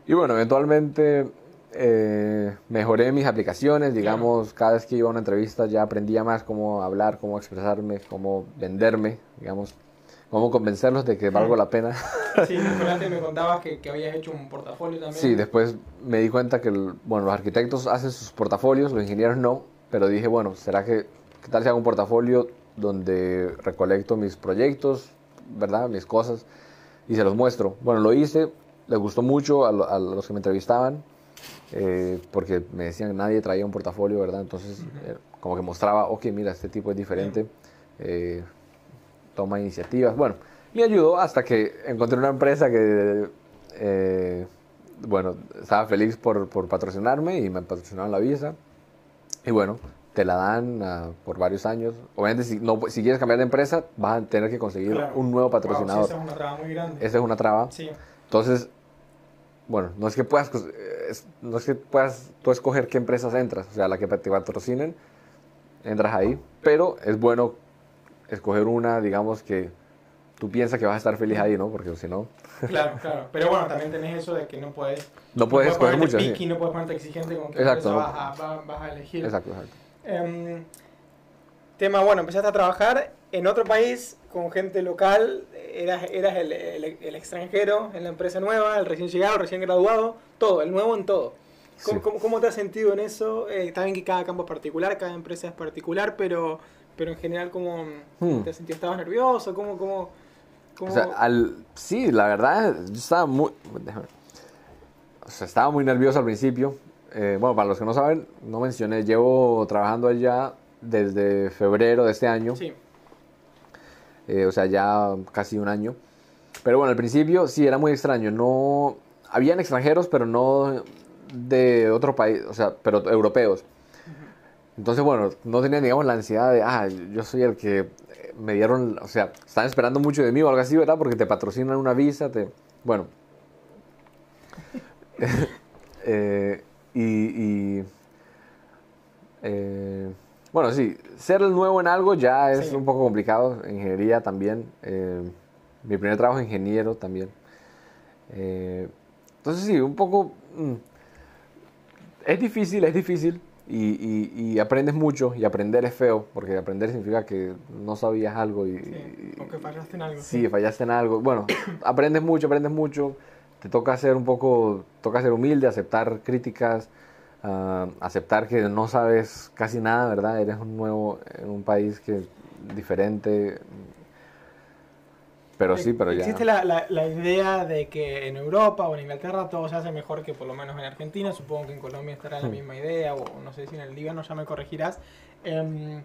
Y bueno, eventualmente eh, mejoré mis aplicaciones, digamos, cada vez que iba a una entrevista ya aprendía más cómo hablar, cómo expresarme, cómo venderme, digamos, cómo convencerlos de que valgo la pena. Sí, me contabas que, que, habías hecho un portafolio también. Sí, después me di cuenta que, bueno, los arquitectos hacen sus portafolios, los ingenieros no, pero dije, bueno, ¿será que, qué tal si hago un portafolio donde recolecto mis proyectos, ¿verdad? Mis cosas y se los muestro. Bueno, lo hice, les gustó mucho a, los que me entrevistaban, eh, porque me decían nadie traía un portafolio, ¿verdad? Entonces, eh, como que mostraba, ok, mira, este tipo es diferente, eh, toma iniciativas. Bueno, me ayudó hasta que encontré una empresa que, bueno, estaba feliz por, por patrocinarme y me patrocinaron la visa. Y bueno, te la dan uh, por varios años. Obviamente, si, no, si quieres cambiar de empresa, vas a tener que conseguir un nuevo patrocinador. esa es una traba muy grande. Esa es una traba. Sí. Entonces, bueno, no es que puedas, no es que puedas tú escoger qué empresas entras, o sea, la que te patrocinen, entras ahí, pero es bueno escoger una, digamos, que tú piensas que vas a estar feliz ahí, ¿no? Porque si no... Claro, claro. Pero bueno, también tenés eso de que no puedes... No puedes, escoger mucho, sí. no puedes ponerte exigente con qué exacto, vas, a, vas, a, elegir. Exacto, exacto. Em, tema, bueno, empezaste a trabajar en otro país con gente local, eras, eras el, el, extranjero en la empresa nueva, el recién llegado, el recién graduado, todo, el nuevo en todo. ¿Cómo, cómo, te has sentido en eso? Eh, está bien que cada campo es particular, cada empresa es particular, pero, pero en general, ¿cómo hmm. te has sentido? ¿Estabas nervioso? ¿Cómo, cómo, O sea, al, sí, la verdad, yo estaba muy... O sea, estaba muy nervioso al principio. Eh, bueno, para los que no saben, no mencioné, llevo trabajando allá desde febrero de este año. Sí. Eh, o sea, ya casi un año. Pero bueno, al principio sí era muy extraño. No, habían extranjeros, pero no de otro país, o sea, pero europeos. Entonces, bueno, no tenía, digamos, la ansiedad de, ah, yo soy el que me dieron, o sea, están esperando mucho de mí o algo así, ¿verdad? Porque te patrocinan una visa, te... Bueno. eh, y, eh, bueno, sí, ser el nuevo en algo ya es un poco complicado. Ingeniería también. Eh, mi primer trabajo es ingeniero también. Eh, entonces sí, un poco... Mm, es difícil, es difícil. Y, aprendes mucho y aprender es feo, porque aprender significa que no sabías algo y... Sí, o que fallaste en algo. Sí, fallaste en algo. Bueno, aprendes mucho, aprendes mucho te toca ser un poco, toca ser humilde, aceptar críticas, ah, aceptar que no sabes casi nada, ¿verdad? Eres un nuevo en un país que diferente. Pero sí, pero ya. Existe la, la, idea de que en Europa o en Inglaterra todo se hace mejor que por lo menos en Argentina. Supongo que en Colombia estará la hmm. misma idea, o no sé si en el Líbano ya me corregirás. Eh,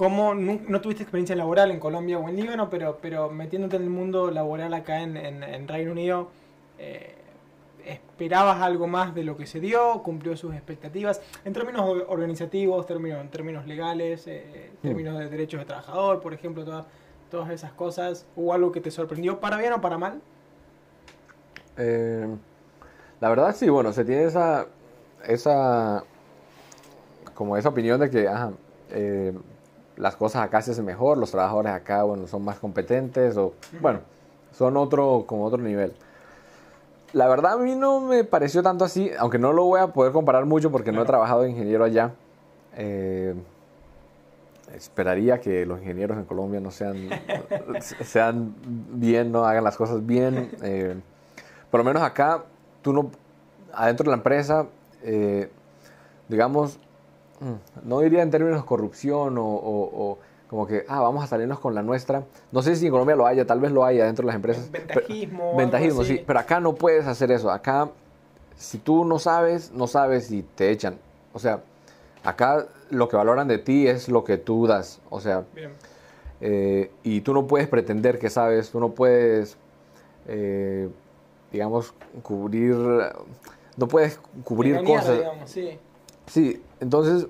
¿Cómo no, tuviste experiencia laboral en Colombia o en Líbano, pero, pero metiéndote en el mundo laboral acá en, en, en Reino Unido, eh, esperabas algo más de lo que se dio, cumplió sus expectativas, en términos organizativos, términos, en términos legales, eh, en términos de derechos de trabajador, por ejemplo, todas, todas esas cosas. ¿Hubo algo que te sorprendió para bien o para mal? Eh, la verdad sí, bueno, se tiene esa, esa, como esa opinión de que las cosas acá se hacen mejor, los trabajadores acá, bueno, son más competentes o, bueno, son otro, como otro nivel. La verdad a mí no me pareció tanto así, aunque no lo voy a poder comparar mucho porque no he trabajado de ingeniero allá. Eh, esperaría que los ingenieros en Colombia no sean, sean bien, no hagan las cosas bien. Eh, por lo menos acá, tú no, adentro de la empresa, eh, digamos, mm, no diría en términos de corrupción o como que, ah, vamos a salirnos con la nuestra. No sé si en Colombia lo haya, tal vez lo haya dentro de las empresas. Ventajismo. ventajismo, sí. Pero acá no puedes hacer eso. Acá, si tú no sabes, no sabes y te echan. O sea, acá lo que valoran de ti es lo que tú das. O sea, eh, y tú no puedes pretender que sabes, tú no puedes, eh, digamos, cubrir, no puedes cubrir cosas. sí. sí, entonces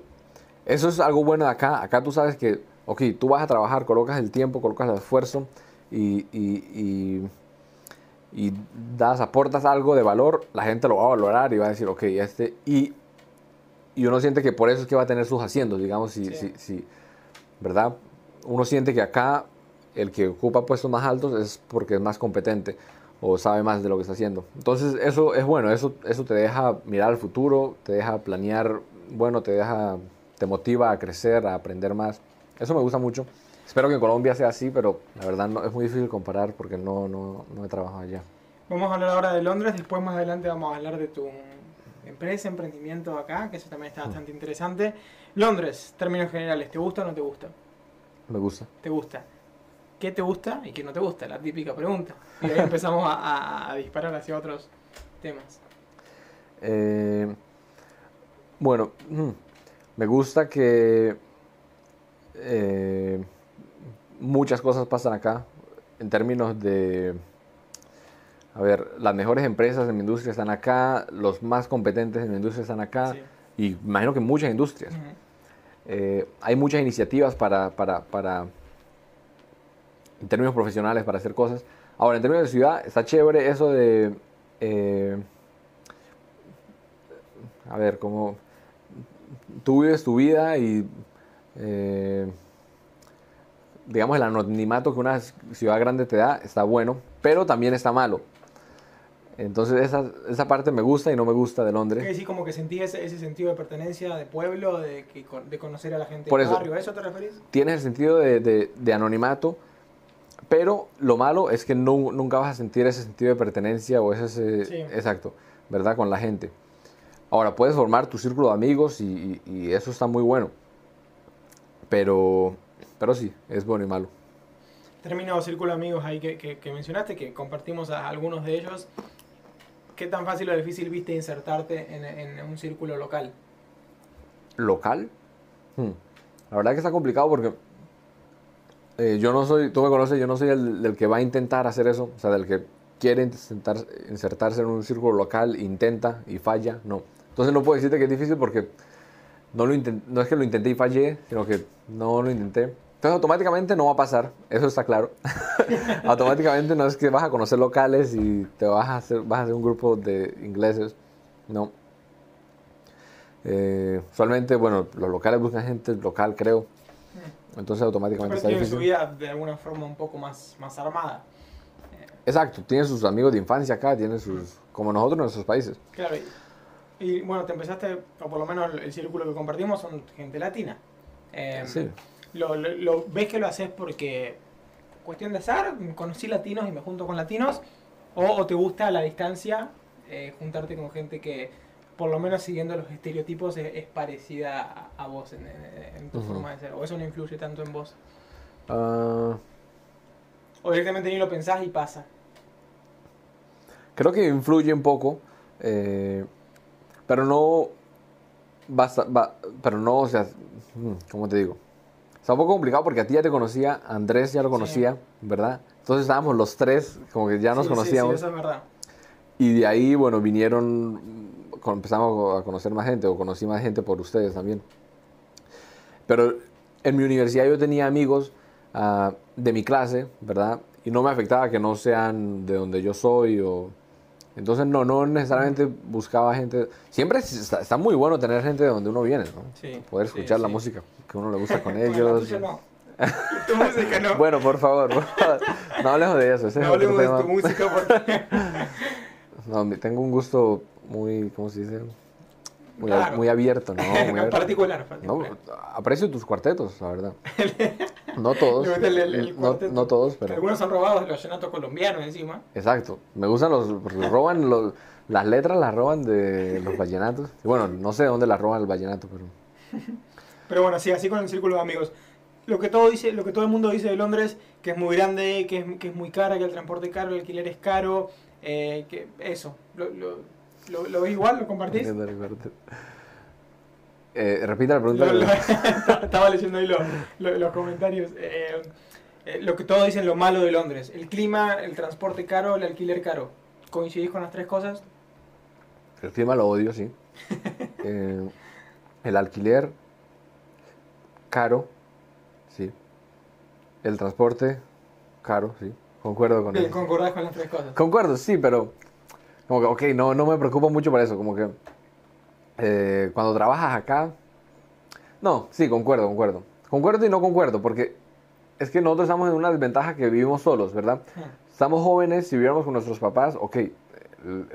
eso es algo bueno de acá. Acá tú sabes que, ok, tú vas a trabajar, colocas el tiempo, colocas el esfuerzo y, y, y, das, aportas algo de valor, la gente lo va a valorar y va a decir, ok, este, y, y uno siente que por eso es que va a tener sus haciendos, digamos, si, si, si, ¿verdad? Uno siente que acá el que ocupa puestos más altos es porque es más competente o sabe más de lo que está haciendo. Entonces eso es bueno, eso, eso te deja mirar al futuro, te deja planear, bueno, te deja, te motiva a crecer, a aprender más. Eso me gusta mucho. Espero que en Colombia sea así, pero la verdad no, es muy difícil comparar porque no, no, no he trabajado allá. Vamos a hablar ahora de Londres, después más adelante vamos a hablar de tu empresa, emprendimiento acá, que eso también está mm. bastante interesante. Londres, términos generales, ¿te gusta o no te gusta? Me gusta. ¿Te gusta? ¿Qué te gusta y qué no te gusta? La típica pregunta. Y ahí empezamos a, disparar hacia otros temas. Eh, bueno, mm, me gusta que eh, muchas cosas pasan acá en términos de, a ver, las mejores empresas en mi industria están acá, los más competentes en mi industria están acá, y imagino que muchas industrias. Eh, hay muchas iniciativas para, para, para, en términos profesionales, para hacer cosas. Ahora, en términos de ciudad, está chévere eso de, eh, a ver, como tú vives tu vida y... Eh, digamos, el anonimato que una ciudad grande te da está bueno, pero también está malo. Entonces esa, esa parte me gusta y no me gusta de Londres. Sí, como que sentí ese, sentido de pertenencia, de pueblo, de, de conocer a la gente del barrio. ¿A eso te referís? Tienes el sentido de, de, anonimato, pero lo malo es que no, nunca vas a sentir ese sentido de pertenencia o ese... Exacto, ¿verdad? Con la gente. Ahora, puedes formar tu círculo de amigos y, y eso está muy bueno. Pero pero sí, es bueno y malo. Terminado círculo amigos ahí que, que, mencionaste, que compartimos a algunos de ellos. ¿Qué tan fácil o difícil viste insertarte en, en un círculo local? ¿Local? Hmm. La verdad que está complicado porque eh, yo no soy, tú me conoces, yo no soy el del que va a intentar hacer eso, o sea, del que quiere intentar insertarse en un círculo local, intenta y falla, no. Entonces no puedo decirte que es difícil porque no, lo no es que lo intenté y fallé, sino que no lo intenté. Entonces automáticamente no va a pasar, eso está claro. automáticamente no es que vas a conocer locales y te vas a hacer, vas a hacer un grupo de ingleses, no. Eh, usualmente, bueno, los locales buscan gente local, creo. Entonces automáticamente Pero está su vida de alguna forma un poco más, más armada. Exacto, tiene sus amigos de infancia acá, tiene sus, como nosotros en nuestros países. Claro, y, bueno, te empezaste, o por lo menos el círculo que compartimos son gente latina. Eh, sí lo, ves que lo haces porque cuestión de azar, conocí latinos y me junto con latinos, o, te gusta a la distancia eh, juntarte con gente que, por lo menos siguiendo los estereotipos, es, parecida a, vos en, tu forma de ser, o eso no influye tanto en vos. Ah. O directamente ni lo pensás y pasa. Creo que influye un poco, eh, pero no basta, pero no, o sea, mm, ¿cómo te digo? Está un poco complicado porque a ti ya te conocía, Andrés ya lo conocía, ¿verdad? Entonces estábamos los tres, como que ya nos conocíamos. Sí, eso es verdad. Y de ahí, bueno, vinieron, empezamos a conocer más gente, o conocí más gente por ustedes también. Pero en mi universidad yo tenía amigos uh, de mi clase, ¿verdad? Y no me afectaba que no sean de donde yo soy o... Entonces no, no necesariamente buscaba gente... Siempre está, muy bueno tener gente de donde uno viene, ¿no? Sí, Poder escuchar la música que uno le gusta con ellos. no. Tu música no. Bueno, por favor, no hablemos de eso. no hablemos de tu música porque... no, tengo un gusto muy, ¿cómo se dice? Muy, abierto, ¿no? Muy particular, No, aprecio tus cuartetos, la verdad. No todos. no, todos, pero. Algunos son robados de los llenatos colombianos encima. Exacto. Me gustan los. roban los, las letras, las roban de los vallenatos. Bueno, no sé dónde las roban el vallenato, pero. Pero bueno, sí, así con el círculo de amigos. Lo que todo dice, lo que todo el mundo dice de Londres, que es muy grande, que es, que es muy cara, que el transporte es caro, el alquiler es caro, eh, que eso. Lo, lo, lo, ves igual? ¿Lo compartís? Eh, repita la pregunta. estaba leyendo ahí los, comentarios. Eh, eh, lo que todos dicen lo malo de Londres. El clima, el transporte caro, el alquiler caro. ¿Coincidís con las tres cosas? El clima lo odio, sí. Eh, el alquiler, caro, sí. El transporte, caro, sí. Concuerdo con Bien, eso. concordás con las tres cosas. Concuerdo, sí, pero como que, ok, no, no me preocupo mucho por eso, como que eh, cuando trabajas acá, no, sí, concuerdo, concuerdo. Concuerdo y no concuerdo, porque es que nosotros estamos en una desventaja que vivimos solos, ¿verdad? Estamos jóvenes, si viviéramos con nuestros papás, ok, l-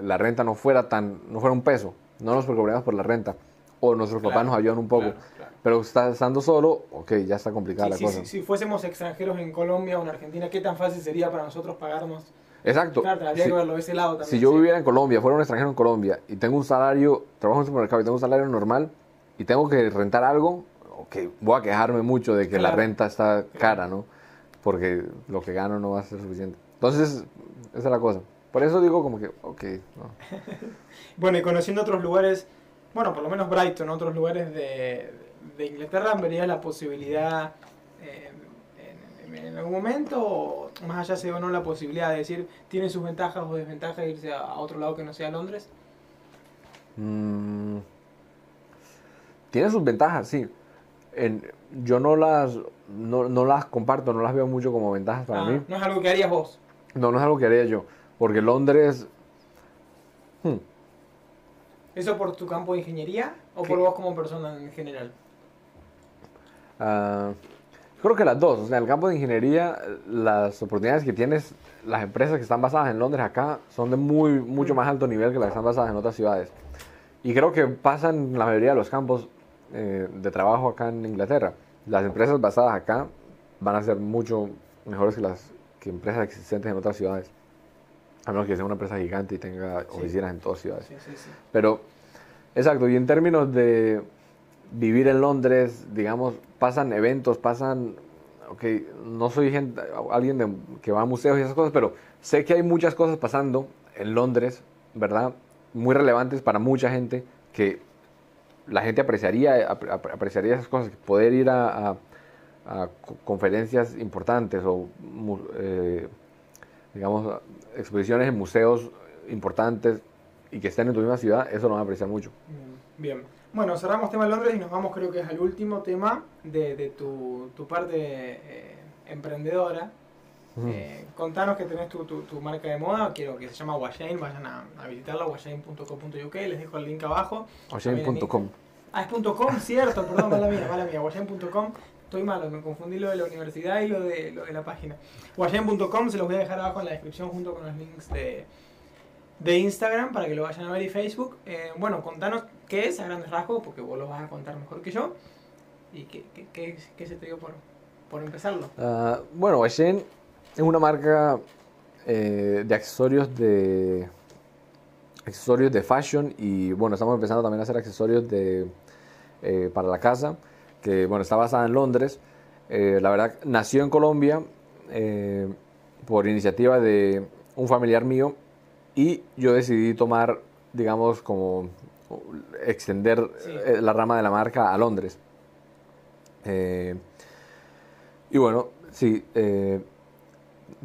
la renta no fuera tan, no fuera un peso, no nos preocuparíamos por la renta, o nuestros papás Claro, nos ayudan un poco, claro, claro. pero está, estando solo, ok, ya está complicada Sí, la sí, cosa. sí, si fuésemos extranjeros en Colombia o en Argentina, ¿qué tan fácil sería para nosotros pagarnos? Exacto. Claro, habría Sí. que verlo de ese lado también. Si yo sí. viviera en Colombia, fuera un extranjero en Colombia y tengo un salario, trabajo en un supermercado y tengo un salario normal y tengo que rentar algo, ok, voy a quejarme mucho de que la renta está cara, ¿no? Porque lo que gano no va a ser suficiente. Entonces, esa es la cosa. Por eso digo como que, ok, no. Bueno, y conociendo otros lugares, bueno, por lo menos Brighton, otros lugares de, de Inglaterra, ¿verías la posibilidad eh, en, algún momento, más allá se ve o no la posibilidad de decir, tiene sus ventajas o desventajas de irse a, otro lado que no sea Londres? Mm, tiene sus ventajas, sí. En- yo no las, no, no las comparto, no las veo mucho como ventajas para Ah, mí. No es algo que harías vos. No, no es algo que haría yo. Porque Londres, hmm, ¿Eso por tu campo de ingeniería o por vos como persona en general? Ah, creo que las dos. O sea, en el campo de ingeniería, las oportunidades que tienes, las empresas que están basadas en Londres acá, son de muy, mucho más alto nivel que las que están basadas en otras ciudades. Y creo que pasan en la mayoría de los campos eh, de trabajo acá en Inglaterra. Las empresas basadas acá van a ser mucho mejores que las que empresas existentes en otras ciudades. A menos que sea una empresa gigante y tenga Sí. oficinas en todas ciudades. Sí, sí, sí. Pero, exacto, y en términos de vivir en Londres, digamos, pasan eventos, pasan, ok, no soy gente, alguien de- que va a museos y esas cosas, pero sé que hay muchas cosas pasando en Londres, ¿verdad? Muy relevantes para mucha gente, que la gente apreciaría, ap- ap- apreciaría esas cosas, poder ir a, a- a co- conferencias importantes o, eh, digamos, exposiciones en museos importantes y que estén en tu misma ciudad, eso lo van a apreciar mucho. Bien. Bueno, cerramos tema de Londres y nos vamos creo que es al último tema de, de tu, tu parte eh, emprendedora. Eh, contanos que tenés tu, tu, tu marca de moda, quiero que se llama Washane, vayan a, a visitarla, washane.co.uk, les dejo el link abajo. Ocean.com. Ah, es punto .com, cierto, perdón, mala mía, mala mía, washane.com. Estoy malo, me confundí lo de la universidad y lo de, lo de la página. Washane.com se los voy a dejar abajo en la descripción junto con los links de, de Instagram para que lo vayan a ver y Facebook. Eh, bueno, contanos qué es a grandes rasgos, porque vos lo vas a contar mejor que yo. ¿Y qué, qué, qué- qué se te dio por, por empezarlo? Ah, bueno, Ocean es una marca eh, de accesorios de accesorios de fashion y bueno, estamos empezando también a hacer accesorios de, eh, para la casa, que bueno, está basada en Londres. Eh, la verdad, nació en Colombia eh, por iniciativa de un familiar mío y yo decidí tomar, digamos, como extender Sí. eh, la rama de la marca a Londres. Eh, y bueno, sí, eh,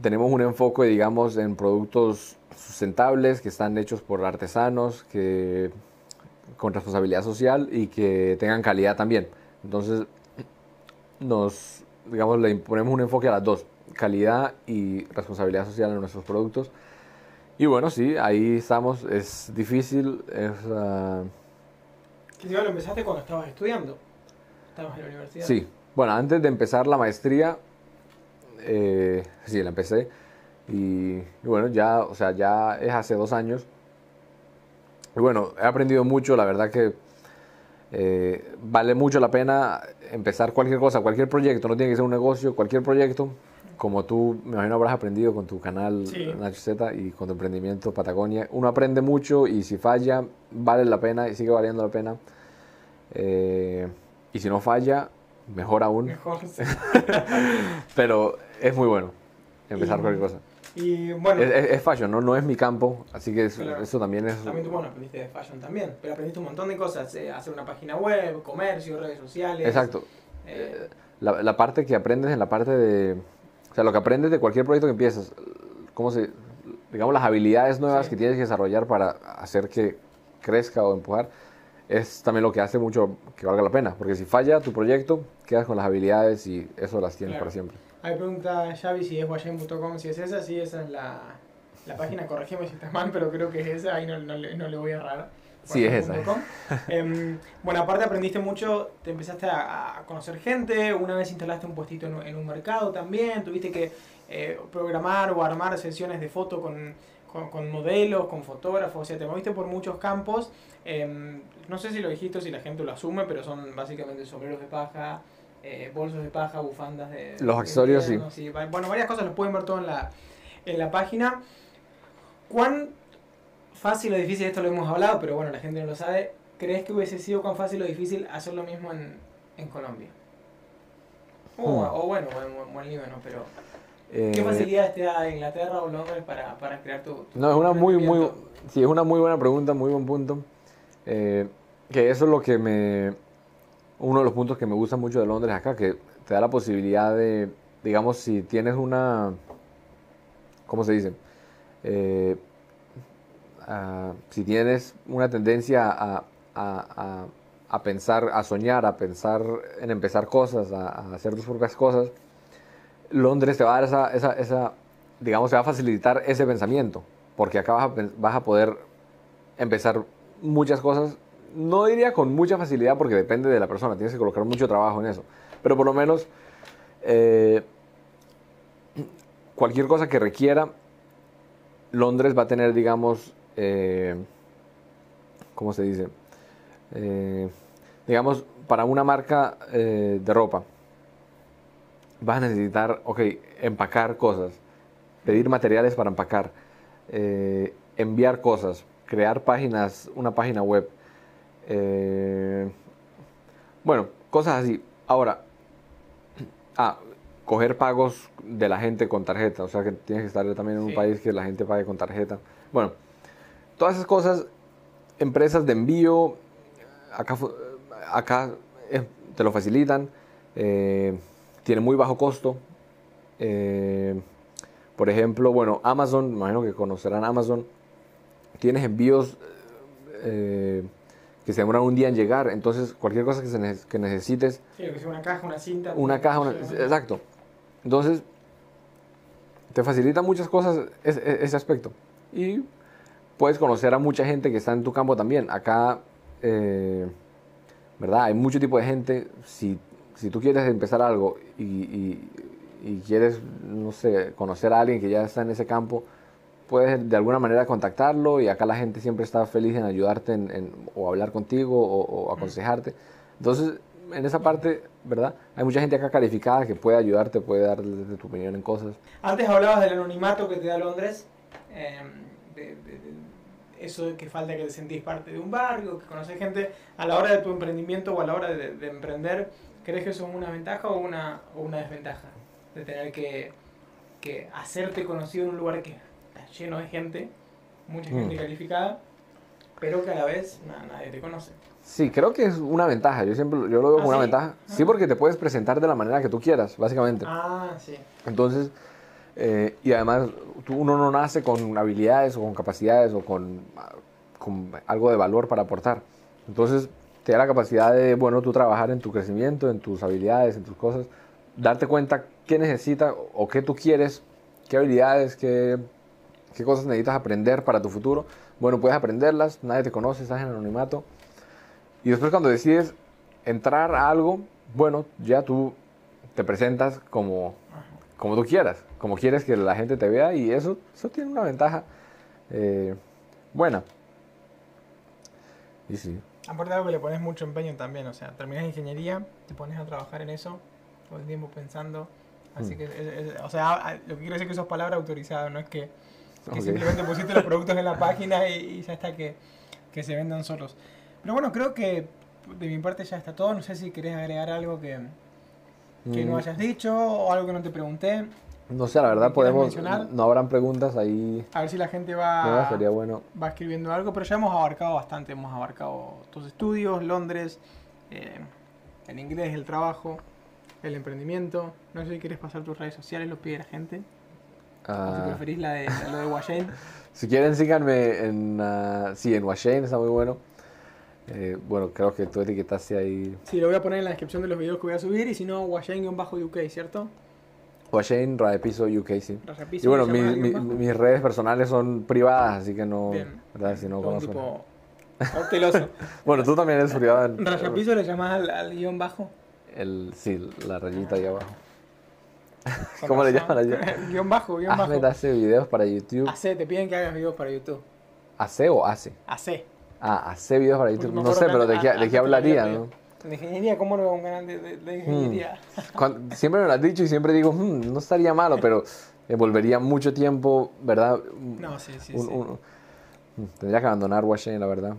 tenemos un enfoque, digamos, en productos sustentables que están hechos por artesanos, que con responsabilidad social y que tengan calidad también. Entonces, nos, digamos, le imponemos un enfoque a las dos, calidad y responsabilidad social en nuestros productos. Y bueno, sí, ahí estamos, es difícil, es... ah, Que si lo empezaste cuando estabas estudiando. Estabas en la universidad. Sí, bueno, antes de empezar la maestría, eh, sí, la empecé. Y, y bueno, ya, o sea, ya es hace dos años. Y bueno, he aprendido mucho, la verdad que eh, vale mucho la pena empezar cualquier cosa, cualquier proyecto, no tiene que ser un negocio, cualquier proyecto, como tú, me imagino, habrás aprendido con tu canal Sí. Nacho Z y con tu emprendimiento Patagonia. Uno aprende mucho y si falla, vale la pena y sigue valiendo la pena. Eh, y si no falla, mejor aún. Mejor, sí. Pero es muy bueno empezar Y- cualquier cosa. Y bueno, Es, es- es fashion, ¿no? no es mi campo, así que eso, Claro. eso también es... también tú, bueno, aprendiste de fashion también, pero aprendiste un montón de cosas, eh, hacer una página web, comercio, redes sociales. Exacto. eh, La, la parte que aprendes en la parte de O sea, lo que aprendes de cualquier proyecto que empiezas, cómo se, digamos, las habilidades nuevas que tienes que desarrollar para hacer que crezca o empujar, es también lo que hace mucho que valga la pena. Porque si falla tu proyecto, quedas con las habilidades y eso las tienes para siempre. Hay pregunta Xavi si es guayen.com, si es esa, sí, esa es la, la página, corregime si está mal, pero creo que es esa, ahí no, no, no le voy a errar. Sí, es esa. Em, bueno, aparte aprendiste mucho, te empezaste a, conocer gente, una vez instalaste un puestito en, un mercado también, tuviste que eh, programar o armar sesiones de foto con, con, modelos, con fotógrafos, o sea, te moviste por muchos campos. Em, no sé si lo dijiste o si la gente lo asume, pero son básicamente sombreros de paja, eh, bolsos de paja, bufandas de... Los accesorios, sí. Bueno, varias cosas lo pueden ver todo en la, en la página. ¿Cuán fácil o difícil, esto lo hemos hablado, pero bueno, la gente no lo sabe, ¿crees que hubiese sido cuán fácil o difícil hacer lo mismo en, en Colombia? O, hmm. o bueno, en, en Líbano, pero... ¿Qué eh, facilidades te da Inglaterra o Londres para, para crear tu, No, es una muy, muy, sí, es una muy buena pregunta, muy buen punto. Eh, que eso es lo que me uno de los puntos que me gusta mucho de Londres acá, que te da la posibilidad de, digamos, si tienes una, ¿cómo se dice? Eh, si tienes una tendencia a, a, a, pensar, a soñar, a pensar en empezar cosas, a, hacer tus propias cosas, Londres te va a dar esa, esa, esa, digamos, te va a facilitar ese pensamiento, porque acá vas a, vas a poder empezar muchas cosas no diría con mucha facilidad porque depende de la persona, tienes que colocar mucho trabajo en eso, pero por lo menos eh, cualquier cosa que requiera, Londres va a tener, digamos, eh, ¿cómo se dice? Eh, digamos, para una marca de ropa, vas a necesitar, ok, empacar cosas, pedir materiales para empacar, enviar cosas, crear páginas, una página web, eh, bueno, cosas así. Ahora, ah, coger pagos de la gente con tarjeta, o sea que tienes que estar también en un país que la gente pague con tarjeta. Bueno, todas esas cosas, empresas de envío, acá, acá eh, te lo facilitan, eh, tiene muy bajo costo. por ejemplo, bueno, Amazon, imagino que conocerán Amazon, tienes envíos que se demoran un día en llegar. Entonces, cualquier cosa que, se que necesites. Sí, que sea una caja, una cinta. Una caja, una, exacto. Entonces, te facilita muchas cosas ese, aspecto. Y puedes conocer a mucha gente que está en tu campo también. Acá, eh, ¿verdad? Hay mucho tipo de gente. Si, si tú quieres empezar algo y, y, y quieres, no sé, conocer a alguien que ya está en ese campo, puedes de alguna manera contactarlo y acá la gente siempre está feliz en ayudarte en, o hablar contigo o, aconsejarte. Entonces, en esa parte, ¿verdad? Hay mucha gente acá calificada que puede ayudarte, puede dar tu opinión en cosas. Antes hablabas del anonimato que te da Londres, em, de, eso de que falta que te sentís parte de un barrio, que conoces gente a la hora de tu emprendimiento o a la hora de, emprender. ¿Crees que eso es una ventaja o una, o una desventaja? De tener que, que hacerte conocido en un lugar que lleno de gente, mucha mm. gente calificada, pero que a la vez nadie te conoce. Sí, creo que es una ventaja. Yo siempre yo lo veo como ¿Ah, una ventaja. Sí, porque te puedes presentar de la manera que tú quieras, básicamente. Ah, sí. Entonces, eh, y además, uno no nace con habilidades o con capacidades o con, algo de valor para aportar. Entonces, te da la capacidad de, bueno, tú trabajar en tu crecimiento, en tus habilidades, en tus cosas, darte cuenta qué necesitas o qué tú quieres, qué habilidades, qué qué cosas necesitas aprender para tu futuro. Bueno, puedes aprenderlas, nadie te conoce, estás en anonimato. Y después cuando decides entrar a algo, bueno, ya tú te presentas como, como tú quieras, como quieres que la gente te vea y eso, eso tiene una ventaja eh, buena. Y sí. Aparte de algo que le pones mucho empeño también, o sea, terminas ingeniería, te pones a trabajar en eso, todo el tiempo pensando. Así mm. que, o sea, lo que quiero decir es que sos palabra autorizada, no es que que simplemente pusiste los productos en la página y, ya está que, que, se vendan solos. Pero bueno, creo que de mi parte ya está todo. No sé si querés agregar algo que, que no mm. hayas dicho o algo que no te pregunté. No sé, la verdad podemos, no habrán preguntas ahí. A ver si la gente va, sería bueno. va escribiendo algo, pero ya hemos abarcado bastante, hemos abarcado tus estudios, Londres, eh, el inglés, el trabajo. el emprendimiento. No sé si quieres pasar tus redes sociales, lo pide la gente. o si Ah, preferís la de, lo de Washane. si quieren, síganme en, ah, sí, en Washane, está muy bueno. Eh, bueno, creo que tú etiquetaste ahí Sí, lo voy a poner en la descripción de los videos que voy a subir. Y si no, Washane-UK, ¿cierto? Washane, Raepiso UK, sí. Y bueno, mis redes personales son privadas, así que no, Bien. ¿verdad? Si no conozco. tipo. Bueno, tú también eres privada. Rajapiso le llamás al, al guion bajo. El, sí, la rayita ahí abajo. ¿Cómo le llaman allá? guion bajo, guion Ahmed bajo. hace videos para YouTube. AC, te piden que hagas videos para YouTube. ¿Hace o hace? AC. Ah, hace videos para YouTube. No sé, pero ¿de qué, de qué hablaría, no? De ingeniería, ¿cómo no un canal de, de- de ingeniería? Cuando- siempre me lo has dicho y siempre digo, "Hmm, no estaría malo, pero envolvería mucho tiempo, ¿verdad? No, sí, sí, Un- sí. un- hmm, tendría que abandonar Washington, la verdad.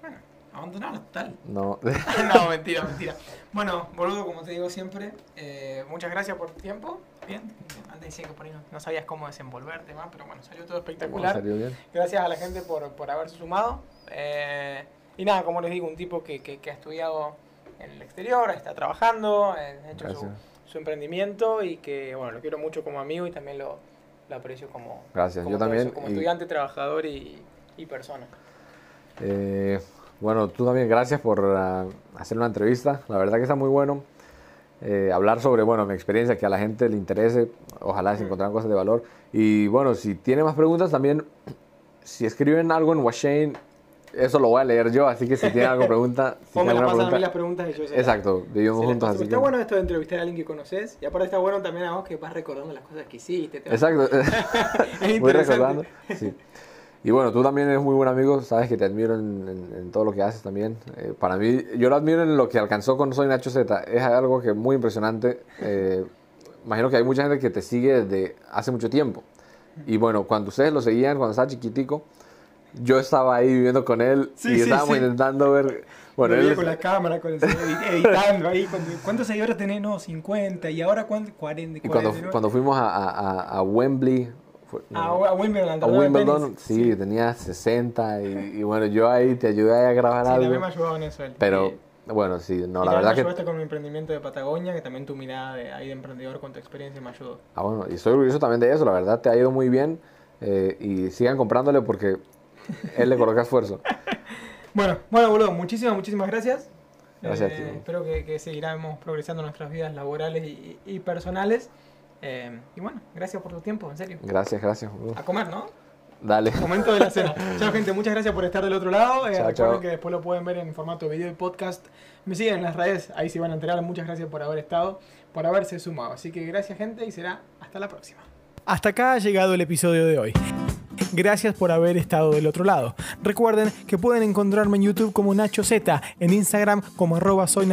Bueno, abandonarlo total. No. no, mentira, mentira. Bueno, boludo, como te digo siempre, eh, muchas gracias por tu tiempo. Bien, antes decía que por ahí no, no sabías cómo desenvolverte más, pero bueno, salió todo espectacular. ¿Salió bien? Gracias a la gente por, por haberse sumado. Eh, y nada, como les digo, un tipo que, que- que ha estudiado en el exterior, está trabajando, eh, ha hecho su, su emprendimiento y que, bueno, lo quiero mucho como amigo y también lo, lo aprecio como, Gracias, como yo también, eso, como y- estudiante, trabajador y, y persona. Eh, bueno, tú también gracias por ah, hacer una entrevista. La verdad que está muy bueno. eh, hablar sobre, bueno, mi experiencia, que a la gente le interese. Ojalá se encontraran cosas de valor. Y bueno, si tiene más preguntas también, si escriben algo en Washane, eso lo voy a leer yo. Así que si tienen alguna pregunta, si pasan a mí las pregunta, preguntas y yo se exacto, vivimos juntos. Así Está que, bueno esto de entrevistar a alguien que conoces y aparte está bueno también a vos que vas recordando las cosas que hiciste. te vas- exacto. es Voy recordando. Sí. Y bueno, tú también eres muy buen amigo, sabes que te admiro en, en- en todo lo que haces también. Eh, para mí, yo lo admiro en lo que alcanzó con Soy Nacho Z. Es algo que es muy impresionante. Eh, imagino que hay mucha gente que te sigue desde hace mucho tiempo. Y bueno, cuando ustedes lo seguían, cuando estaba chiquitico, yo estaba ahí viviendo con él Sí, y sí, estábamos sí. intentando ver... Bueno, él, con la cámara, con el edi- editando ahí. ¿Cuántos seguidores tenés? No, 50. ¿Y ahora cuántos? 40. y cuando, 49. cuando fuimos a, a- a- a Wembley... fue- no, a, a Wimbledon, a Wimbledon, sí, tenía 60 y, y bueno, yo ahí te ayudé a grabar Sí, algo. también me ha ayudado en eso él. Pero, bueno, sí, no, y la verdad me que... ayudaste con mi emprendimiento de Patagonia, que también tu mirada de, ahí de emprendedor con tu experiencia me ayudó. Ah, bueno, y estoy orgulloso también de eso, la verdad te ha ido muy bien eh, y sigan comprándole porque él le coloca esfuerzo. Bueno, bueno, boludo, muchísimas, muchísimas gracias. Gracias, Eh, tío. espero que, que seguiremos progresando en nuestras vidas laborales y, y personales. Eh, y bueno, gracias por tu tiempo, en serio. Gracias, gracias. boludo. A comer, ¿no? Dale. Momento de la cena. chao, gente. Muchas gracias por estar del otro lado. Eh, Chao, recuerden chao. que después lo pueden ver en formato video y podcast. Me siguen en las redes, ahí se van a enterar. Muchas gracias por haber estado, por haberse sumado. Así que gracias, gente, y será hasta la próxima. Hasta acá ha llegado el episodio de hoy. Gracias por haber estado del otro lado. Recuerden que pueden encontrarme en YouTube como Nacho Z, en Instagram como arroba soy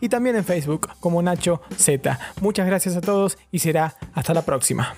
y también en Facebook como Nacho Z. Muchas gracias a todos y será hasta la próxima.